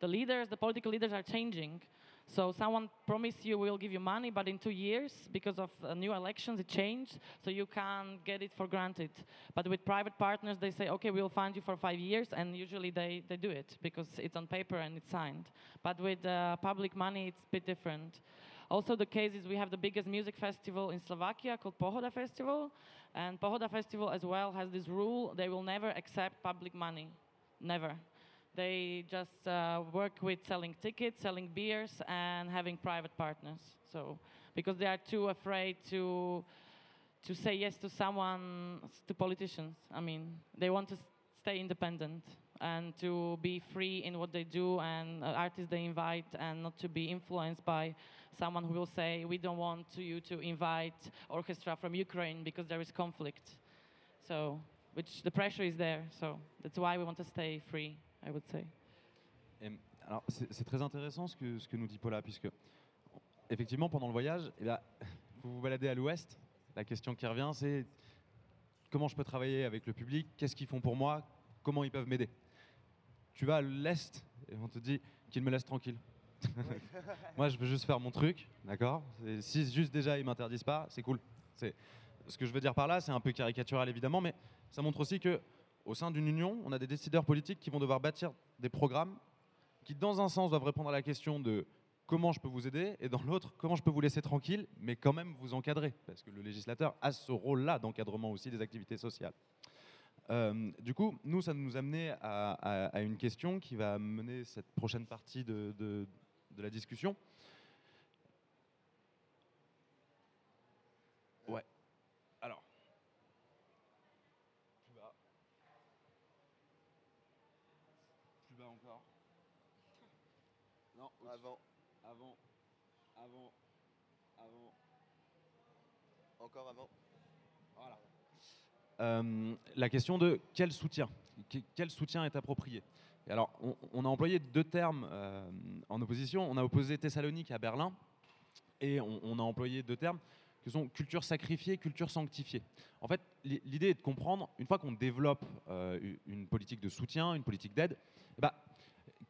the leaders the political leaders are changing so someone promised you we'll give you money, but in two years, because of uh, new elections, it changed. So you can't get it for granted. But with private partners, they say, okay, we'll fund you for five years, and usually they, they do it because it's on paper and it's signed. But with uh, public money, it's a bit different. Also, the case is we have the biggest music festival in Slovakia called Pohoda Festival, and Pohoda Festival as well has this rule: they will never accept public money, never. They just uh, work with selling tickets, selling beers, and having private partners. So, because they are too afraid to to say yes to someone, to politicians. I mean, they want to stay independent and to be free in what they do and uh, artists they invite, and not to be influenced by someone who will say, "We don't want you to invite orchestra from Ukraine because there is conflict." So, which the pressure is there. So that's why we want to stay free. I would say. Et, alors, c'est très intéressant ce que, ce que nous dit Paula, puisque effectivement, pendant le voyage, eh bien, vous vous baladez à l'ouest. La question qui revient, c'est comment je peux travailler avec le public Qu'est-ce qu'ils font pour moi Comment ils peuvent m'aider? Tu vas à l'est et on te dit qu'ils me laissent tranquille. moi, je veux juste faire mon truc, d'accord? Si juste déjà ils m'interdisent pas, c'est cool. C'est ce que je veux dire par là, c'est un peu caricatural évidemment, mais ça montre aussi que au sein d'une union, on a des décideurs politiques qui vont devoir bâtir des programmes qui, dans un sens, doivent répondre à la question de comment je peux vous aider, et dans l'autre, comment je peux vous laisser tranquille, mais quand même vous encadrer, parce que le législateur a ce rôle-là d'encadrement aussi des activités sociales. Euh, du coup, nous, ça nous a amené à, à- une question qui va mener cette prochaine partie de la discussion. Ouais. Alors. Plus bas. Plus bas encore. Non, au-dessus. Avant, Avant. Euh, la question de quel soutien, quel soutien est approprié. Et alors, on, a employé deux termes euh, en opposition. On a opposé Thessalonique à Berlin, et on, a employé deux termes qui sont culture sacrifiée, culture sanctifiée. En fait, l'idée est de comprendre, une fois qu'on développe euh, une politique de soutien, une politique d'aide, eh ben,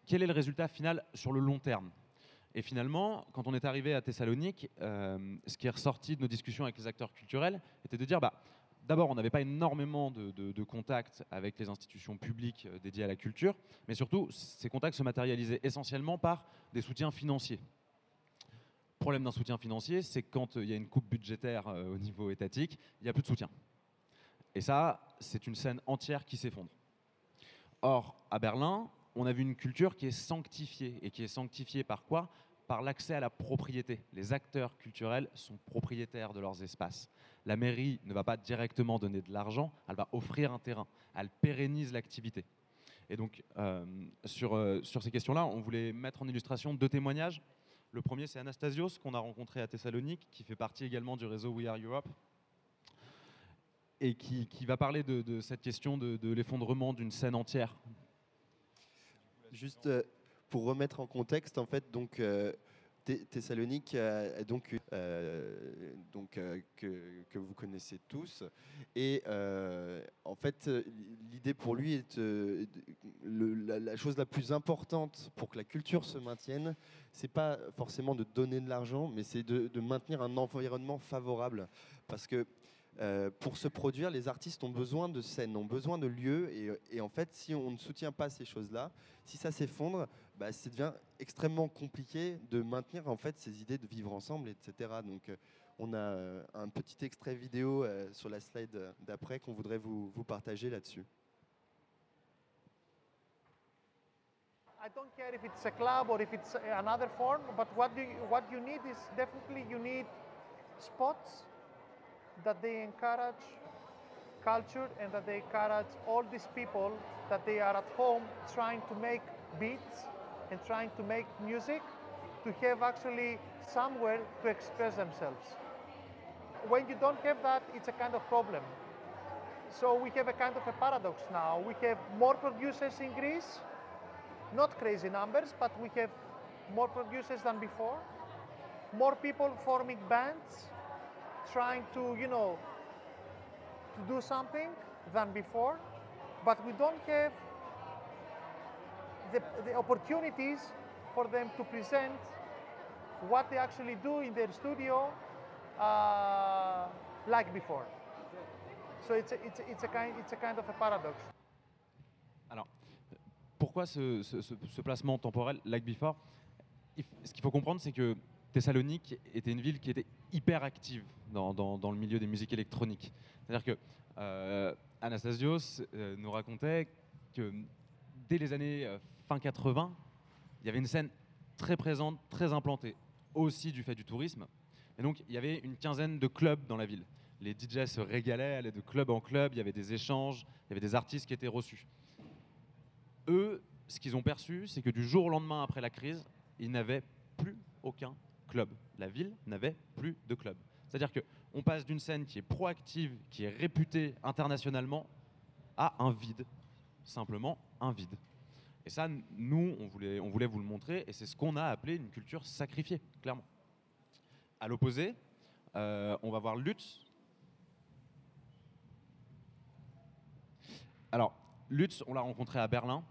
quel est le résultat final sur le long terme? Et finalement, quand on est arrivé à Thessalonique, ce qui est ressorti de nos discussions avec les acteurs culturels était de dire bah, d'abord, on n'avait pas énormément de, contacts avec les institutions publiques euh, dédiées à la culture, mais surtout, ces contacts se matérialisaient essentiellement par des soutiens financiers. Le problème d'un soutien financier, c'est quand euh, il y a une coupe budgétaire euh, au niveau étatique, il n'y a plus de soutien. Et ça, c'est une scène entière qui s'effondre. Or, à Berlin, on a vu une culture qui est sanctifiée. Et qui est sanctifiée par quoi? Par l'accès à la propriété. Les acteurs culturels sont propriétaires de leurs espaces. La mairie ne va pas directement donner de l'argent, elle va offrir un terrain, elle pérennise l'activité. Et donc, euh, sur, euh, sur ces questions-là, on voulait mettre en illustration deux témoignages. Le premier, c'est Anastasios, qu'on a rencontré à Thessalonique, qui fait partie également du réseau We Are Europe, et qui, qui va parler de, cette question de, l'effondrement d'une scène entière. Juste, euh, pour remettre en contexte, en fait, donc euh, Thessalonique, euh, donc, euh, donc que, vous connaissez tous. Et en fait, l'idée pour lui est la, chose la plus importante pour que la culture se maintienne, c'est pas forcément de donner de l'argent, mais c'est de, de, maintenir un environnement favorable, parce que euh, pour se produire, les artistes ont besoin de scènes, ont besoin de lieux. Et, en fait, si on ne soutient pas ces choses-là, si ça s'effondre, bah, ça devient extrêmement compliqué de maintenir en fait ces idées de vivre ensemble, etc. Donc, euh, on a euh, un petit extrait vidéo sur la slide d'après qu'on voudrait vous, vous partager là-dessus. I don't care if it's a club or if it's another form, but what you, what you need is definitely you need spots that they encourage culture and that they encourage all these people that they are at home trying to make beats and trying to make music to have actually somewhere to express themselves. When you don't have that, it's a kind of problem. So we have a kind of a paradox now. We have more producers in Greece, not crazy numbers, but we have more producers than before, more people forming bands, trying to, you know, to do something than before, but we don't have the, the opportunities for them to present what they actually do in their studio uh, like before. So it's a, it's, a. Alors, pourquoi ce placement temporel like before? Ce qu'il faut comprendre, c'est que Thessalonique était une ville qui était hyper active dans, le milieu des musiques électroniques. C'est-à-dire que euh, Anastasios euh, nous racontait que dès les années euh, fin 80, il y avait une scène très présente, très implantée, aussi du fait du tourisme. Et donc, il y avait une quinzaine de clubs dans la ville. Les DJs se régalaient, allaient de club en club, il y avait des échanges, il y avait des artistes qui étaient reçus. Eux, ce qu'ils ont perçu, c'est que du jour au lendemain après la crise, ils n'avaient plus aucun club. La ville n'avait plus de club. C'est-à-dire qu'on passe d'une scène qui est proactive, qui est réputée internationalement, à un vide. Simplement un vide. Et ça, nous, on voulait, vous le montrer, et c'est ce qu'on a appelé une culture sacrifiée, clairement. À l'opposé, euh, on va voir Lutz. Alors, Lutz, on l'a rencontré à Berlin,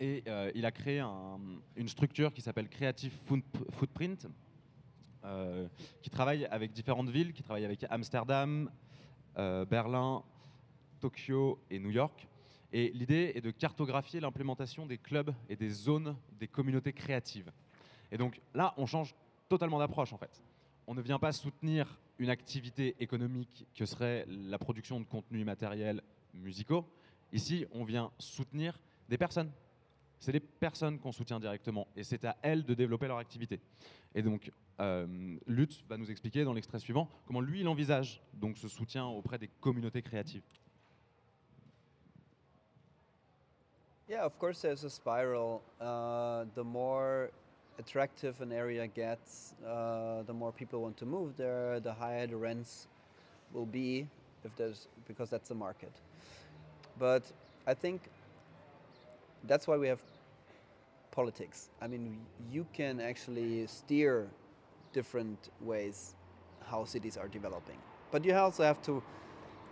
et euh, il a créé une structure qui s'appelle Creative Footprint, euh, qui travaille avec différentes villes, qui travaille avec Amsterdam, Berlin, Tokyo et New York. Et l'idée est de cartographier l'implémentation des clubs et des zones des communautés créatives. Et donc là, on change totalement d'approche en fait. On ne vient pas soutenir une activité économique que serait la production de contenus matériels musicaux. Ici, on vient soutenir des personnes c'est les personnes qu'on soutient directement et c'est à elles de développer leur activité. Et donc, euh, Lutz va nous expliquer dans l'extrait suivant comment lui il envisage donc ce soutien auprès des communautés créatives. Yeah, of course, there's a spiral. Uh, the more attractive an area gets, uh, the more people want to move there, the higher the rents will be. if there's because that's the market. But I think that's why we have politics. I mean, you can actually steer different ways how cities are developing. But you also have to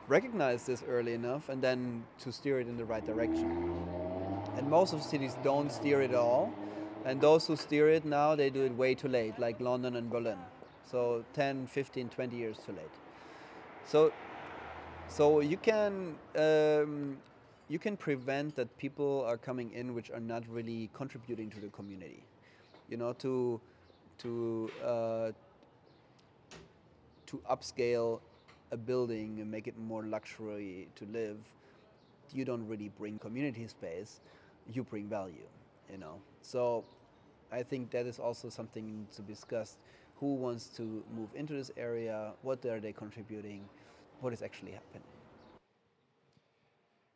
recognize this early enough and then to steer it in the right direction. And most of the cities don't steer it at all. And those who steer it now, they do it way too late, like London and Berlin. So 10, 15, 20 years too late. So, so you can um, you can prevent that people are coming in which are not really contributing to the community. You know, to to uh, to upscale a building and make it more luxury to live, you don't really bring community space, you bring value, you know? So I think that is also something to be discussed. Who wants to move into this area? What are they contributing? What is actually happening?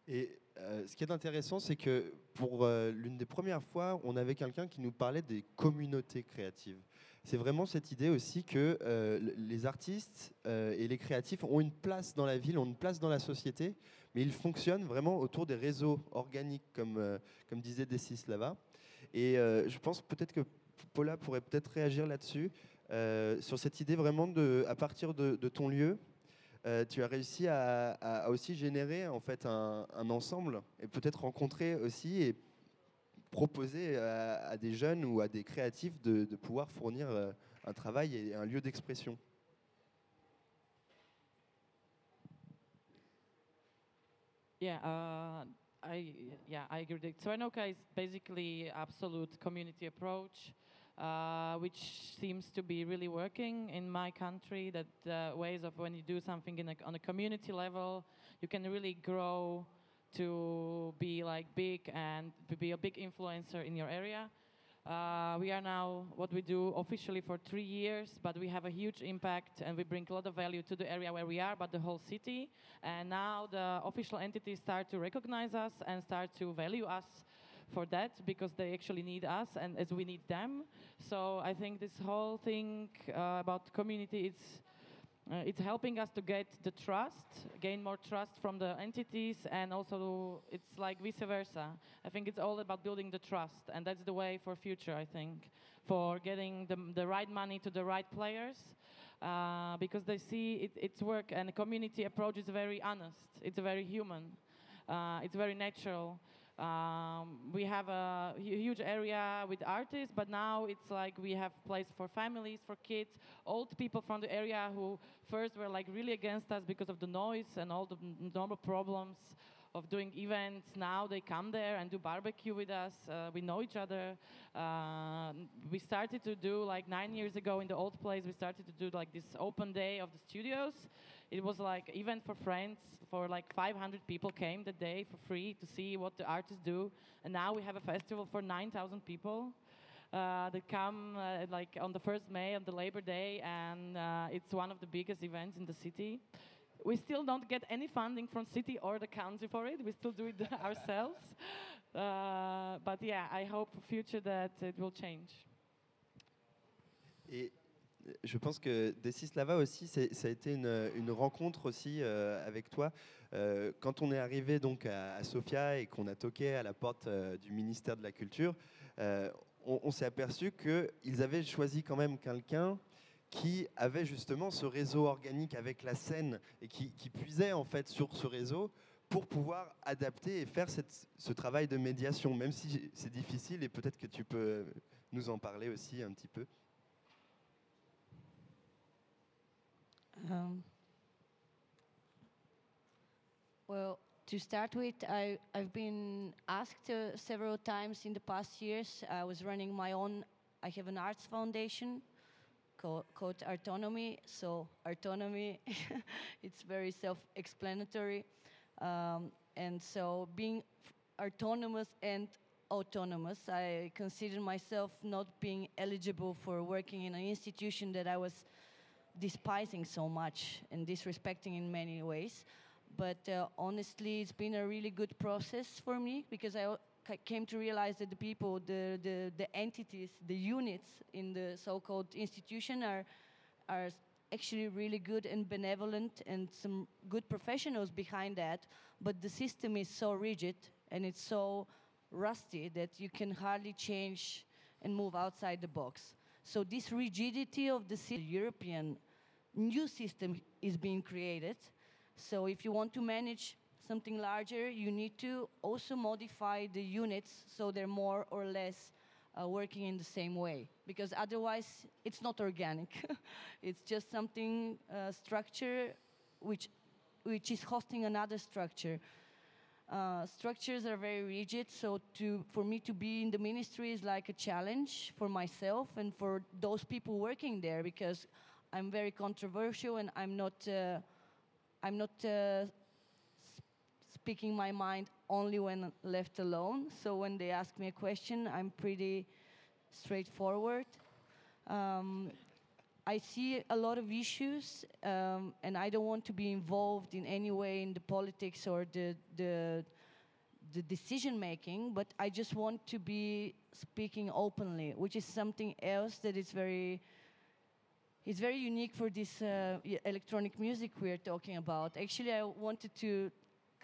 Et euh, ce qui est intéressant, c'est que pour euh, l'une des premières fois, on avait quelqu'un qui nous parlait des communautés créatives. C'est vraiment cette idée aussi que euh, les artistes et les créatifs ont une place dans la ville, ont une place dans la société, mais ils fonctionnent vraiment autour des réseaux organiques, comme, comme disait Desislava. Et je pense peut-être que Paula pourrait peut-être réagir là-dessus, sur cette idée vraiment de, à partir de ton lieu, euh, tu as réussi à, aussi générer en fait un, ensemble et peut-être rencontrer aussi et proposer à, des jeunes ou à des créatifs de, pouvoir fournir euh, un travail et un lieu d'expression. Yeah, uh, I yeah I agree. is basically absolute community approach. uh, which seems to be really working in my country. That uh, ways of when you do something a, on a community level, you can really grow to be like big and to be a big influencer in your area. Uh, we are now what we do officially for three years, but we have a huge impact and we bring a lot of value to the area where we are, but the whole city. And now the official entities start to recognize us and start to value us for that because they actually need us and as we need them. So I think this whole thing uh, about community, it's uh, it's helping us to get the trust, gain more trust from the entities, and also it's like vice versa. I think it's all about building the trust, and that's the way for future. I think for getting the, the right money to the right players, uh, because they see it, it's work, and the community approach is very honest. It's very human. Uh, it's very natural. Um, we have a huge area with artists, but now it's like we have place for families, for kids, old people from the area who first were like really against us because of the noise and all the normal problems of doing events. Now they come there and do barbecue with us. Uh, we know each other. Uh, we started to do like nine years ago in the old place. We started to do like this open day of the studios. It was like event for friends. For like 500 people came the day for free to see what the artists do. And now we have a festival for 9,000 people. Uh, that come uh, like on the first May on the Labor Day, and uh, it's one of the biggest events in the city. We still don't get any funding from city or the country for it. We still do it ourselves. Uh, but yeah, I hope for future that it will change. Et je pense que Desislava aussi, ça a été une, rencontre aussi euh, avec toi. Euh, quand on est arrivé donc à, Sofia et qu'on a toqué à la porte euh, du ministère de la Culture, on s'est aperçu qu'ils avaient choisi quand même quelqu'un qui avait justement ce réseau organique avec la scène et qui, puisait en fait sur ce réseau pour pouvoir adapter et faire ce travail de médiation, même si c'est difficile et peut-être que tu peux nous en parler aussi un petit peu. Um, well, to start with, I, I've been asked uh, several times in the past years. I was running my own, I have an arts foundation called autonomy. So autonomy, it's very self-explanatory. Um, and so being autonomous and autonomous, I consider myself not being eligible for working in an institution that I was despising so much and disrespecting in many ways. But uh, honestly, it's been a really good process for me because I came to realize that the people, the, the, the entities, the units in the so-called institution are, are actually really good and benevolent and some good professionals behind that, but the system is so rigid and it's so rusty that you can hardly change and move outside the box. So this rigidity of the European new system is being created. So if you want to manage something larger, you need to also modify the units so they're more or less uh, working in the same way. Because otherwise, it's not organic. it's just something uh, structure which which is hosting another structure. Uh, structures are very rigid, so to, for me to be in the ministry is like a challenge for myself and for those people working there because I'm very controversial and I'm not, uh, I'm not uh, speaking my mind only when left alone. So when they ask me a question, I'm pretty straightforward. Um, I see a lot of issues, um, and I don't want to be involved in any way in the politics or the the, the decision making. But I just want to be speaking openly, which is something else that is very. It's very unique for this uh, electronic music we're talking about. Actually, I wanted to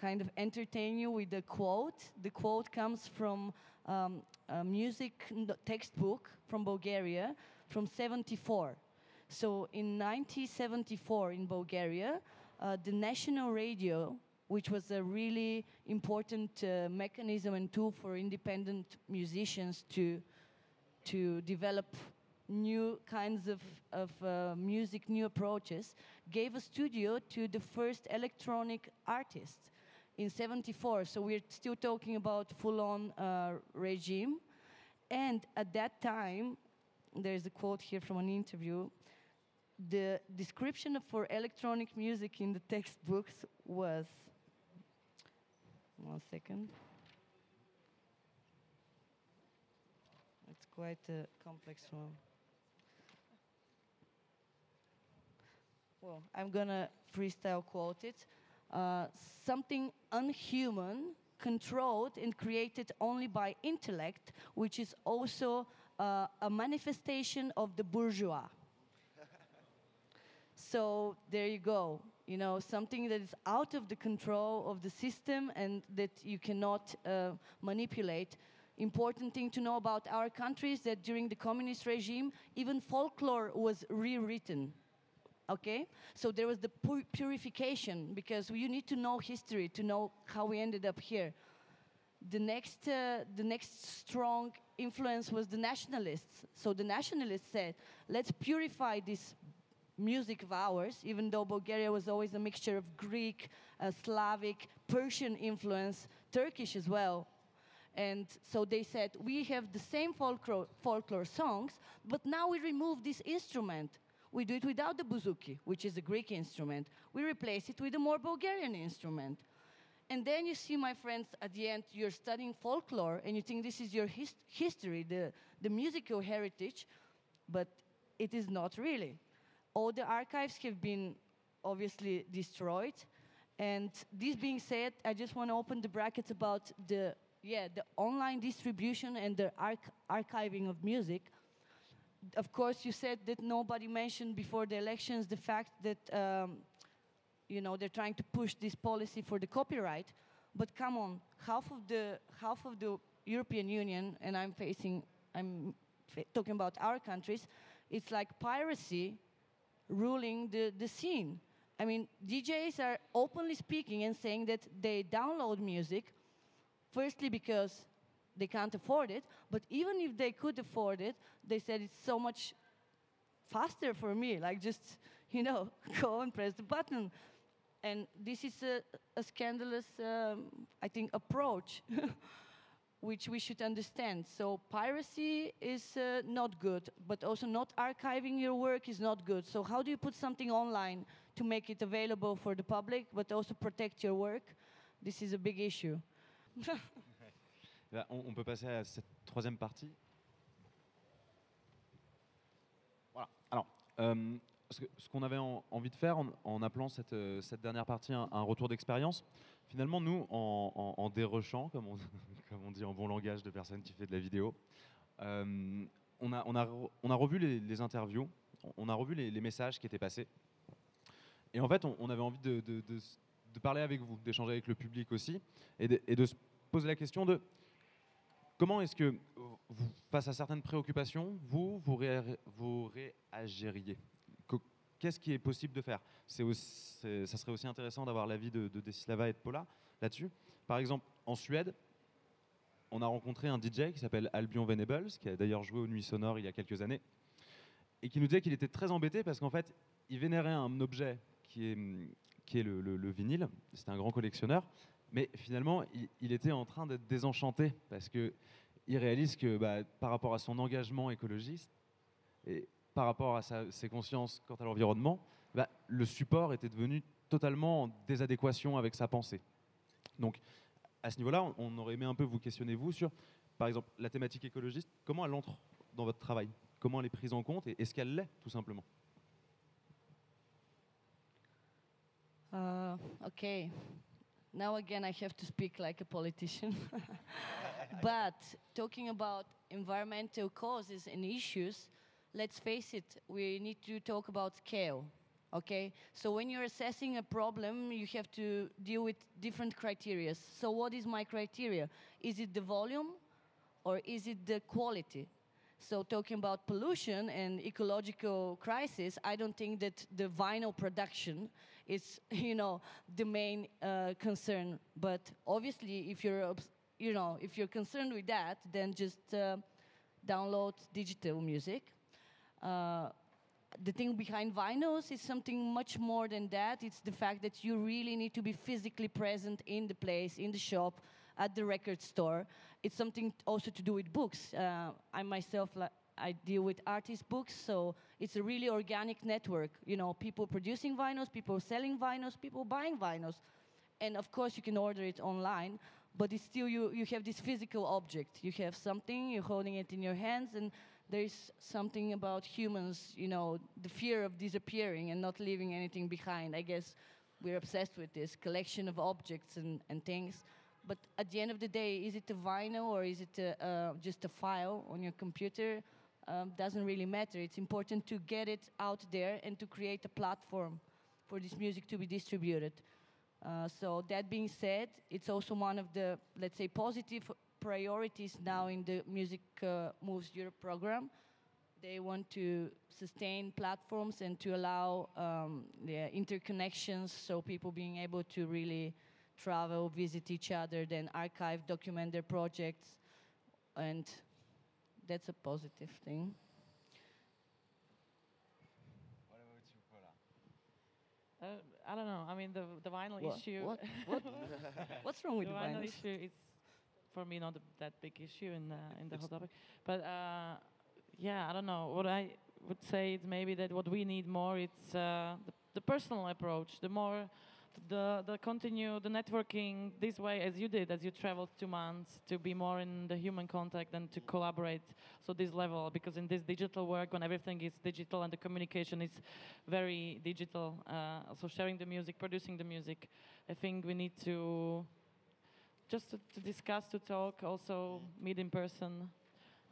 kind of entertain you with a quote. The quote comes from um, a music textbook from Bulgaria from 74. So in 1974 in Bulgaria, uh, the national radio, which was a really important uh, mechanism and tool for independent musicians to to develop new kinds of, of uh, music, new approaches, gave a studio to the first electronic artist in 74. So we're still talking about full-on uh, regime. And at that time, there's a quote here from an interview, the description for electronic music in the textbooks was, one second. It's quite a complex one. Well, I'm gonna freestyle quote it. Uh, something unhuman, controlled and created only by intellect, which is also uh, a manifestation of the bourgeois. So there you go. You know, something that is out of the control of the system and that you cannot uh, manipulate. Important thing to know about our country is that during the communist regime, even folklore was rewritten. Okay? So there was the pu- purification because you need to know history to know how we ended up here. The next, uh, the next strong influence was the nationalists. So the nationalists said, let's purify this music of ours, even though Bulgaria was always a mixture of Greek, uh, Slavic, Persian influence, Turkish as well. And so they said, we have the same folklore, folklore songs, but now we remove this instrument. We do it without the bouzouki, which is a Greek instrument. We replace it with a more Bulgarian instrument. And then you see, my friends, at the end, you're studying folklore and you think this is your his- history, the, the musical heritage, but it is not really. All the archives have been obviously destroyed. And this being said, I just want to open the brackets about the yeah the online distribution and the arch- archiving of music. Of course, you said that nobody mentioned before the elections the fact that um, you know they're trying to push this policy for the copyright. But come on, half of the half of the European Union, and I'm facing, I'm talking about our countries. It's like piracy ruling the, the scene. I mean, DJs are openly speaking and saying that they download music, firstly because they can't afford it, but even if they could afford it, they said it's so much faster for me, like just, you know, go and press the button. And this is a, a scandalous, um, I think, approach. which we should understand. So piracy is uh, not good, but also not archiving your work is not good. So how do you put something online to make it available for the public, but also protect your work? This is a big issue. On, peut passer à cette troisième partie. Voilà. Alors, euh, ce qu'on avait en- envie de faire en, appelant cette, euh, cette dernière partie un, un retour d'expérience, finalement, nous, en, dérochant, comme on, dit en bon langage de personne qui fait de la vidéo, euh, on, a, on, a, on a revu les, interviews on a revu les, messages qui étaient passés. Et en fait, on, avait envie de, de parler avec vous, d'échanger avec le public aussi, et de, et de se poser la question de comment est-ce que, vous, face à certaines préoccupations, vous, vous, ré- vous réagiriez? Qu'est-ce qui est possible de faire? Aussi- Ça serait aussi intéressant d'avoir l'avis de, de Desislava et de Paula là-dessus. Par exemple, en Suède, on a rencontré un DJ qui s'appelle Albion Venables, qui a d'ailleurs joué aux Nuits Sonores il y a quelques années, et qui nous disait qu'il était très embêté parce qu'en fait, il vénérait un objet qui est, le- le vinyle. C'était un grand collectionneur, mais finalement, il, était en train d'être désenchanté parce que il réalise que bah, par rapport à son engagement écologiste et par rapport à ses consciences quant à l'environnement, bah, le support était devenu totalement en désadéquation avec sa pensée. Donc, à ce niveau-là, on, aurait aimé un peu vous questionner, vous, sur, par exemple, la thématique écologiste, comment elle entre dans votre travail? Comment elle est prise en compte et est-ce qu'elle l'est, tout simplement? Uh, okay. Now again, I have to speak like a politician. but talking about environmental causes and issues, let's face it, we need to talk about scale. Okay, so when you're assessing a problem, you have to deal with different criteria. So, what is my criteria? Is it the volume or is it the quality? So talking about pollution and ecological crisis, I don't think that the vinyl production is, you know, the main uh, concern. But obviously, if you're, you know, if you're concerned with that, then just uh, download digital music. Uh, the thing behind vinyls is something much more than that. It's the fact that you really need to be physically present in the place, in the shop, at the record store. It's something also to do with books. Uh, I myself, I deal with artist books, so it's a really organic network. You know, people producing vinyls, people selling vinyls, people buying vinyls, and of course you can order it online. But it's still you, you have this physical object. You have something, you're holding it in your hands, and there's something about humans, you know, the fear of disappearing and not leaving anything behind. I guess we're obsessed with this collection of objects and, and things. But at the end of the day, is it a vinyl or is it a, uh, just a file on your computer? Um, doesn't really matter. It's important to get it out there and to create a platform for this music to be distributed. Uh, so that being said, it's also one of the, let's say, positive priorities now in the Music uh, Moves Europe program. They want to sustain platforms and to allow um, the interconnections, so people being able to really travel, visit each other, then archive, document their projects, and that's a positive thing. Uh, I don't know. I mean, the the vinyl What? issue. What? What? What's wrong with the the vinyl vinyls? issue is for me not a, that big issue in the in the whole topic. But uh, yeah, I don't know. What I would say is maybe that what we need more it's uh, the, the personal approach. The more the the continue the networking this way as you did as you traveled two months to be more in the human contact and to collaborate so this level because in this digital work when everything is digital and the communication is very digital uh, so sharing the music producing the music i think we need to just to, to discuss to talk also meet in person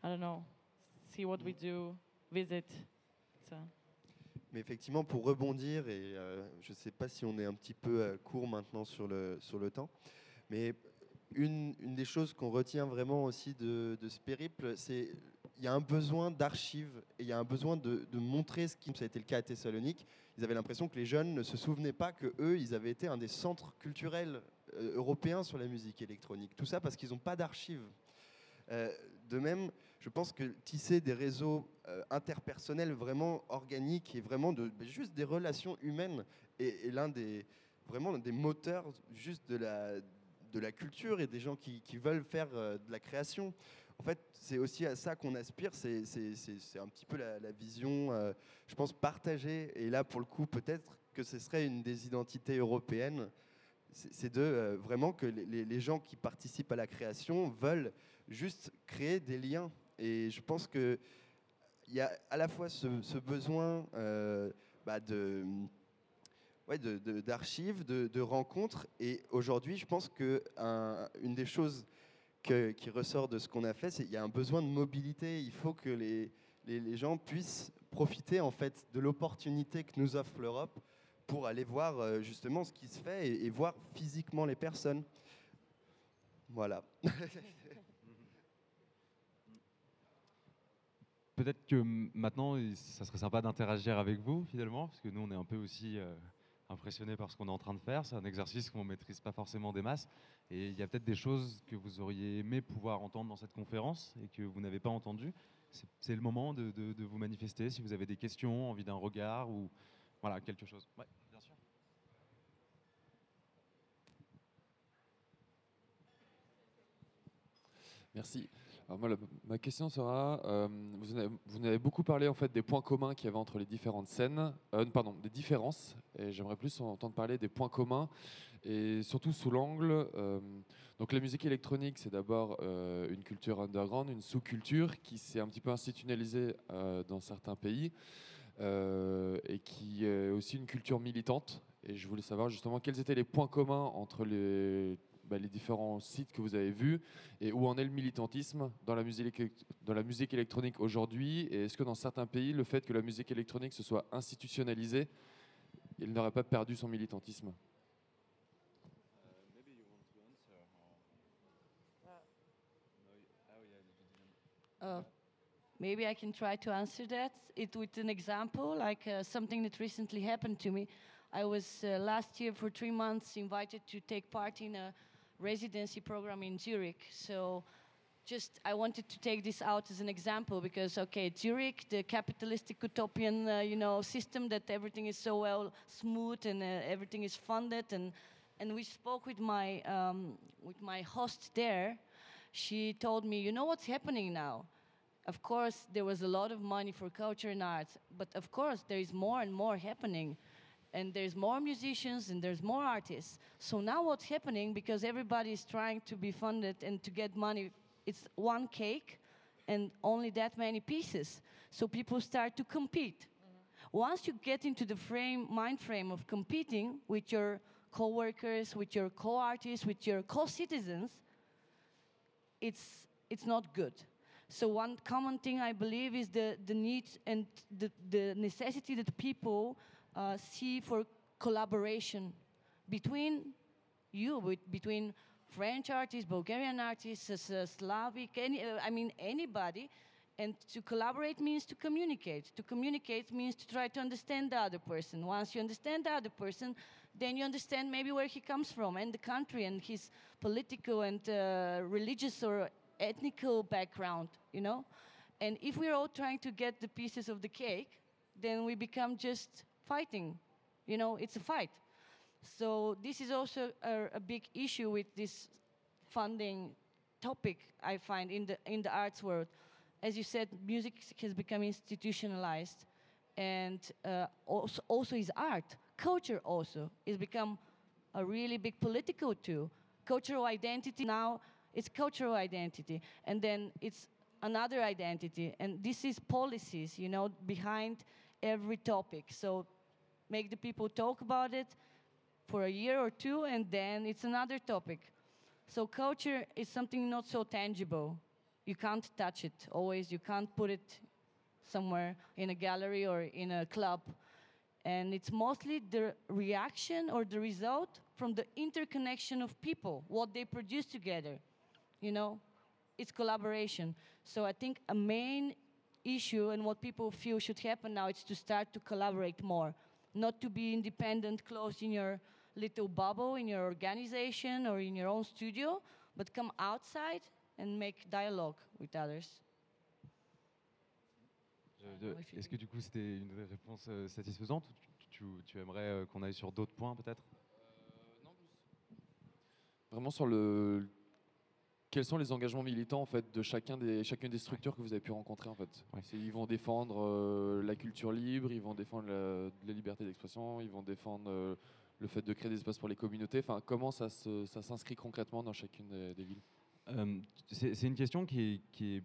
i don't know see what we do visit so. Mais effectivement, pour rebondir, et euh, je ne sais pas si on est un petit peu euh, court maintenant sur le, sur le temps, mais une, une des choses qu'on retient vraiment aussi de, ce périple, c'est il y a un besoin d'archives et il y a un besoin de, de montrer ce qui ça a été le cas à Thessalonique. Ils avaient l'impression que les jeunes ne se souvenaient pas que eux, ils avaient été un des centres culturels euh, européens sur la musique électronique. Tout ça parce qu'ils n'ont pas d'archives. Euh, de même, je pense que tisser des réseaux euh, interpersonnels vraiment organiques et vraiment de, ben, juste des relations humaines est, est l'un des des moteurs juste de la, de la culture et des gens qui, qui veulent faire euh, de la création. En fait, c'est aussi à ça qu'on aspire. C'est un petit peu la, vision, euh, je pense, partagée. Et là, pour le coup, peut-être que ce serait une des identités européennes. C'est de vraiment que les gens qui participent à la création veulent juste créer des liens. Et je pense que il y a à la fois ce, besoin euh, bah, de d'archives, de, rencontres. Et aujourd'hui, je pense que un- une des choses qui ressort de ce qu'on a fait, c'est qu'il y a un besoin de mobilité. Il faut que les, les, gens puissent profiter en fait de l'opportunité que nous offre l'Europe pour aller voir euh, justement ce qui se fait et voir physiquement les personnes. Voilà. Peut-être que maintenant, ça serait sympa d'interagir avec vous finalement, parce que nous, on est un peu aussi euh, impressionnés par ce qu'on est en train de faire. C'est un exercice qu'on ne maîtrise pas forcément des masses. Et il y a peut-être des choses que vous auriez aimé pouvoir entendre dans cette conférence et que vous n'avez pas entendues. C'est le moment de, vous manifester si vous avez des questions, envie d'un regard ou voilà, quelque chose. Bien sûr. Merci. Ma question sera, euh, vous, avez, beaucoup parlé en fait des points communs qu'il y avait entre les différentes scènes, euh, pardon, des différences, et j'aimerais plus entendre parler des points communs, et surtout sous l'angle, euh, donc la musique électronique, c'est d'abord une culture underground, une sous-culture qui s'est un petit peu institutionnalisée dans certains pays, et qui est aussi une culture militante. Et je voulais savoir justement quels étaient les points communs entre les, bah, les différents sites que vous avez vus. Et où en est le militantisme dans la musique, dans la musique électronique aujourd'hui? Et est-ce que dans certains pays, le fait que la musique électronique se soit institutionnalisée, il n'aurait pas perdu son militantisme? Uh, maybe I can try to answer that. It with an example, like uh, something that recently happened to me. I was uh, last year for three months invited to take part in a residency program in Zurich. So just I wanted to take this out as an example because okay, Zurich, the capitalistic utopian, uh, you know, system that everything is so well smooth and uh, everything is funded and and we spoke with my um, with my host there. She told me, you know what's happening now. Of course, there was a lot of money for culture and arts, but of course, there is more and more happening and there's more musicians and there's more artists. So now what's happening because everybody is trying to be funded and to get money, it's one cake and only that many pieces. So people start to compete. Mm-hmm. Once you get into the frame mind frame of competing with your co-workers, with your co-artists, with your co-citizens, it's it's not good. So one common thing I believe is the, the need and the, the necessity that people uh, see for collaboration between you, with, between French artists, Bulgarian artists, uh, Slavic, any, uh, I mean anybody. And to collaborate means to communicate. To communicate means to try to understand the other person. Once you understand the other person, then you understand maybe where he comes from and the country and his political and uh, religious or ethnical background, you know? And if we're all trying to get the pieces of the cake, then we become just fighting. You know, it's a fight. So this is also a, a big issue with this funding topic I find in the in the arts world. As you said, music has become institutionalized, and uh, also, also is art. Culture also has become a really big political tool. Cultural identity now it's cultural identity, and then it's another identity, and this is policies, you know, behind every topic. So make the people talk about it for a year or two, and then it's another topic. So culture is something not so tangible. You can't touch it always. You can't put it somewhere in a gallery or in a club. And it's mostly the reaction or the result from the interconnection of people, what they produce together. You know, it's collaboration. So I think a main issue and what people feel should happen now is to start to collaborate more, not to be independent, closed in your little bubble in your organization or in your own studio, but come outside and make dialogue with others. Est-ce que du coup c'était une réponse euh, satisfaisante ou tu, tu- tu aimerais euh, qu'on aille sur d'autres points peut-être? Vraiment sur le. Quels sont les engagements militants en fait de chacun des, chacune des structures que vous avez pu rencontrer en fait Ouais. Ils vont défendre euh, la culture libre, ils vont défendre la, la liberté d'expression, ils vont défendre euh, le fait de créer des espaces pour les communautés. Enfin, comment ça, s'inscrit concrètement dans chacune des, des villes? Euh, c'est une question qui est, qui, est,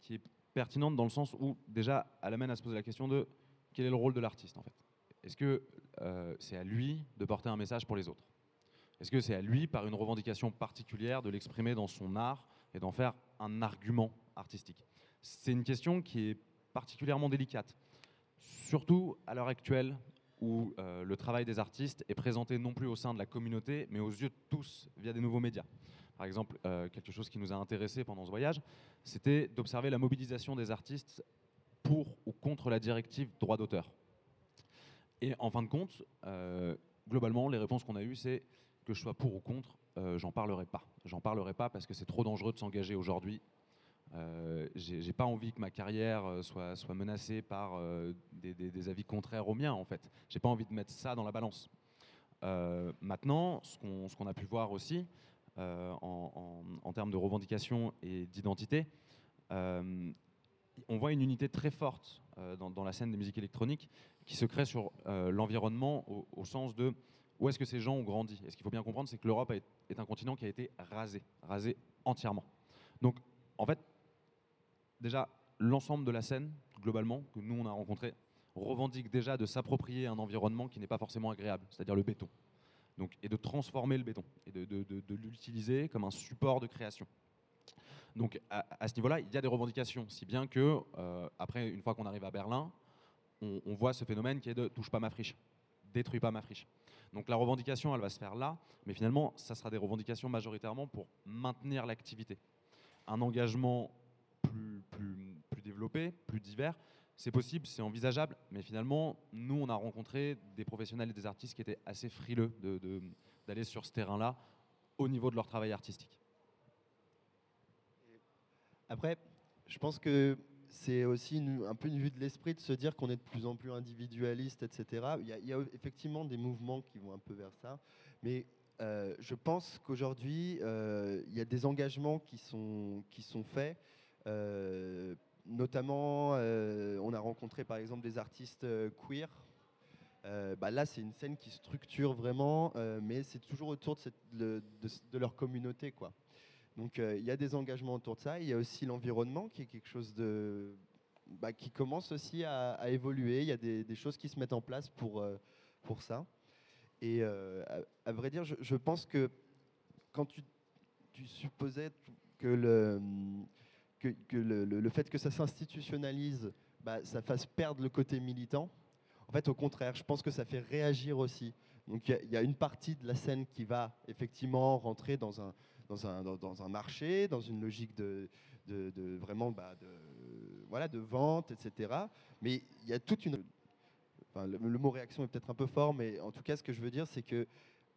qui est pertinente dans le sens où déjà elle amène à se poser la question de quel est le rôle de l'artiste en fait? Est-ce que c'est à lui de porter un message pour les autres? Est-ce que c'est à lui, par une revendication particulière, de l'exprimer dans son art et d'en faire un argument artistique? C'est une question qui est particulièrement délicate. Surtout à l'heure actuelle où euh, le travail des artistes est présenté non plus au sein de la communauté, mais aux yeux de tous via des nouveaux médias. Par exemple, euh, quelque chose qui nous a intéressés pendant ce voyage, c'était d'observer la mobilisation des artistes pour ou contre la directive droit d'auteur. Et en fin de compte, euh, globalement, les réponses qu'on a eues, c'est que je sois pour ou contre, euh, j'en parlerai pas. J'en parlerai pas parce que c'est trop dangereux de s'engager aujourd'hui. Euh, j'ai pas envie que ma carrière euh, soit, menacée par euh, des, avis contraires aux miens, en fait. J'ai pas envie de mettre ça dans la balance. Maintenant, ce qu'on a pu voir aussi, en, termes de revendication et d'identité, on voit une unité très forte dans, la scène des musiques électroniques qui se crée sur l'environnement au sens de où est-ce que ces gens ont grandi? Et ce qu'il faut bien comprendre, c'est que l'Europe est, un continent qui a été rasé, rasé entièrement. Donc, en fait, déjà, l'ensemble de la scène, globalement, que nous, on a rencontré, revendique déjà de s'approprier un environnement qui n'est pas forcément agréable, c'est-à-dire le béton. Donc, et de transformer le béton, et de, l'utiliser comme un support de création. Donc, à, à ce niveau-là, il y a des revendications, si bien que, euh, après, une fois qu'on arrive à Berlin, on, on voit ce phénomène qui est de touche pas ma friche, détruis pas ma friche. Donc la revendication, elle va se faire là, mais finalement, ça sera des revendications majoritairement pour maintenir l'activité. Un engagement plus, plus, plus développé, plus divers, c'est possible, c'est envisageable, mais finalement, nous, on a rencontré des professionnels et des artistes qui étaient assez frileux d'aller sur ce terrain-là au niveau de leur travail artistique. Après, je pense que c'est aussi un peu une vue de l'esprit de se dire qu'on est de plus en plus individualiste, etc. Il y, a, effectivement des mouvements qui vont un peu vers ça, mais euh, je pense qu'aujourd'hui, euh, il y a des engagements qui sont, qui sont faits. euh, notamment, on a rencontré par exemple des artistes queer. Bah là, c'est une scène qui structure vraiment, mais c'est toujours autour de- de leur communauté, quoi. Donc euh, il y a des engagements autour de ça. Il y a aussi l'environnement qui est quelque chose de bah, qui commence aussi à, évoluer. Il y a des, choses qui se mettent en place pour, euh, pour ça. Et euh, à, vrai dire, je, pense que quand tu, supposais que le, que, le, le- fait que ça s'institutionnalise, bah, ça fasse perdre le côté militant. En fait, au contraire, je pense que ça fait réagir aussi. Donc il y, a une partie de la scène qui va effectivement rentrer dans un, dans un, dans, un marché, dans une logique de, de, vraiment bah, de, voilà, de vente, etc. Mais il y a toute une... le, mot réaction est peut-être un peu fort, mais en tout cas, ce que je veux dire, c'est que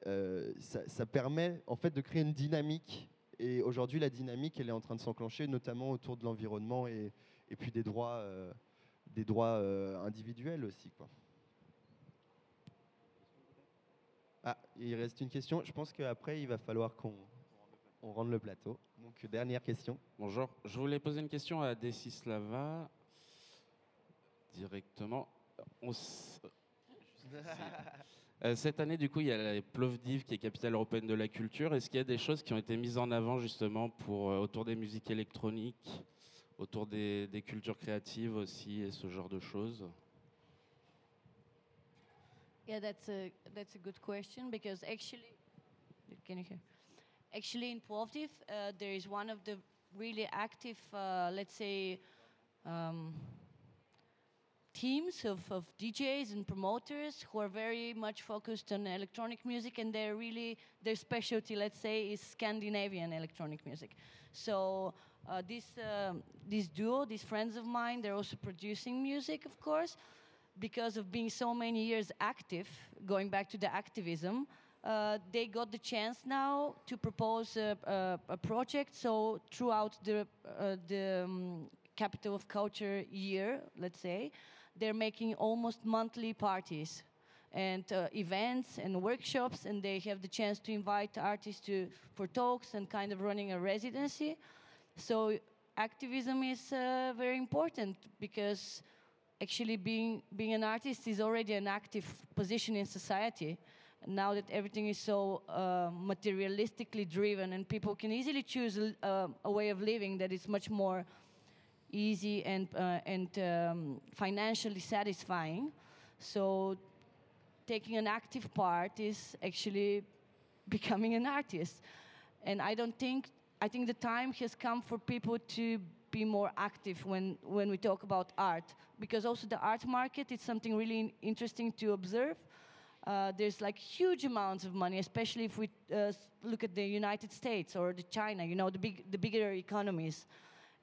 euh, ça, permet en fait de créer une dynamique. Et aujourd'hui, la dynamique, elle est en train de s'enclencher, notamment autour de l'environnement et, et puis des droits, euh, des droits euh, individuels aussi. Quoi. Ah, il reste une question. Je pense qu'après, il va falloir qu'on on rende le plateau. Donc, dernière question. Bonjour, je voulais poser une question à Desislava directement. On s- Euh, cette année, du coup, il y a la Plovdiv qui est capitale européenne de la culture. Est-ce qu'il y a des choses qui ont été mises en avant justement pour, euh, autour des musiques électroniques, autour des, des cultures créatives aussi et ce genre de choses? Yeah, that's a that's a good question because actually, can you hear? Actually, in Plovdiv, uh, there is one of the really active, uh, let's say, um, teams of, of DJs and promoters who are very much focused on electronic music, and they're really their specialty, let's say, is Scandinavian electronic music. So uh, this um this duo, these friends of mine, they're also producing music, of course because of being so many years active, going back to the activism, uh, they got the chance now to propose a, a, a project. So throughout the uh, the um, capital of culture year, let's say, they're making almost monthly parties and uh, events and workshops, and they have the chance to invite artists to for talks and kind of running a residency. So activism is uh, very important because actually being being an artist is already an active position in society now that everything is so uh, materialistically driven and people can easily choose a, uh, a way of living that is much more easy and uh, and um, financially satisfying so taking an active part is actually becoming an artist and i don't think i think the time has come for people to be more active when, when we talk about art because also the art market is something really interesting to observe. Uh, there's like huge amounts of money, especially if we uh, look at the United States or the China, you know, the big, the bigger economies.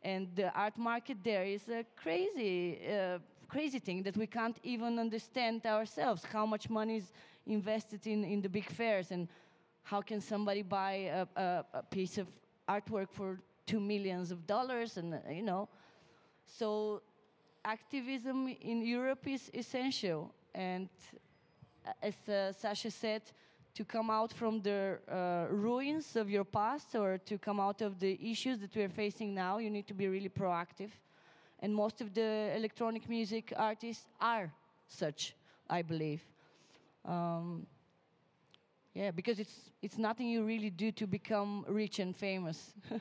And the art market there is a crazy, uh, crazy thing that we can't even understand ourselves. How much money is invested in, in the big fairs, and how can somebody buy a, a, a piece of artwork for two millions of dollars? And uh, you know, so activism in Europe is essential. And as uh, Sasha said, to come out from the uh, ruins of your past or to come out of the issues that we're facing now, you need to be really proactive. And most of the electronic music artists are such, I believe. Um, yeah, because it's, it's nothing you really do to become rich and famous.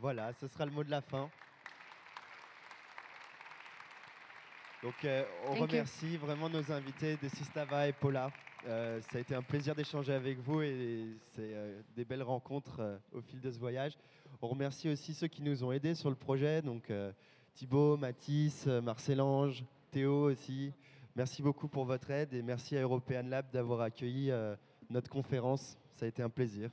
Voilà, ce sera le mot de la fin. Donc, euh, on Thank you. remercie vraiment nos invités, Desislava et Paula. Euh, ça a été un plaisir d'échanger avec vous et c'est euh, des belles rencontres au fil de ce voyage. On remercie aussi ceux qui nous ont aidés sur le projet, donc Thibaut, Mathis, Marcel-Ange, Théo aussi. Merci beaucoup pour votre aide et merci à European Lab d'avoir accueilli notre conférence. Ça a été un plaisir.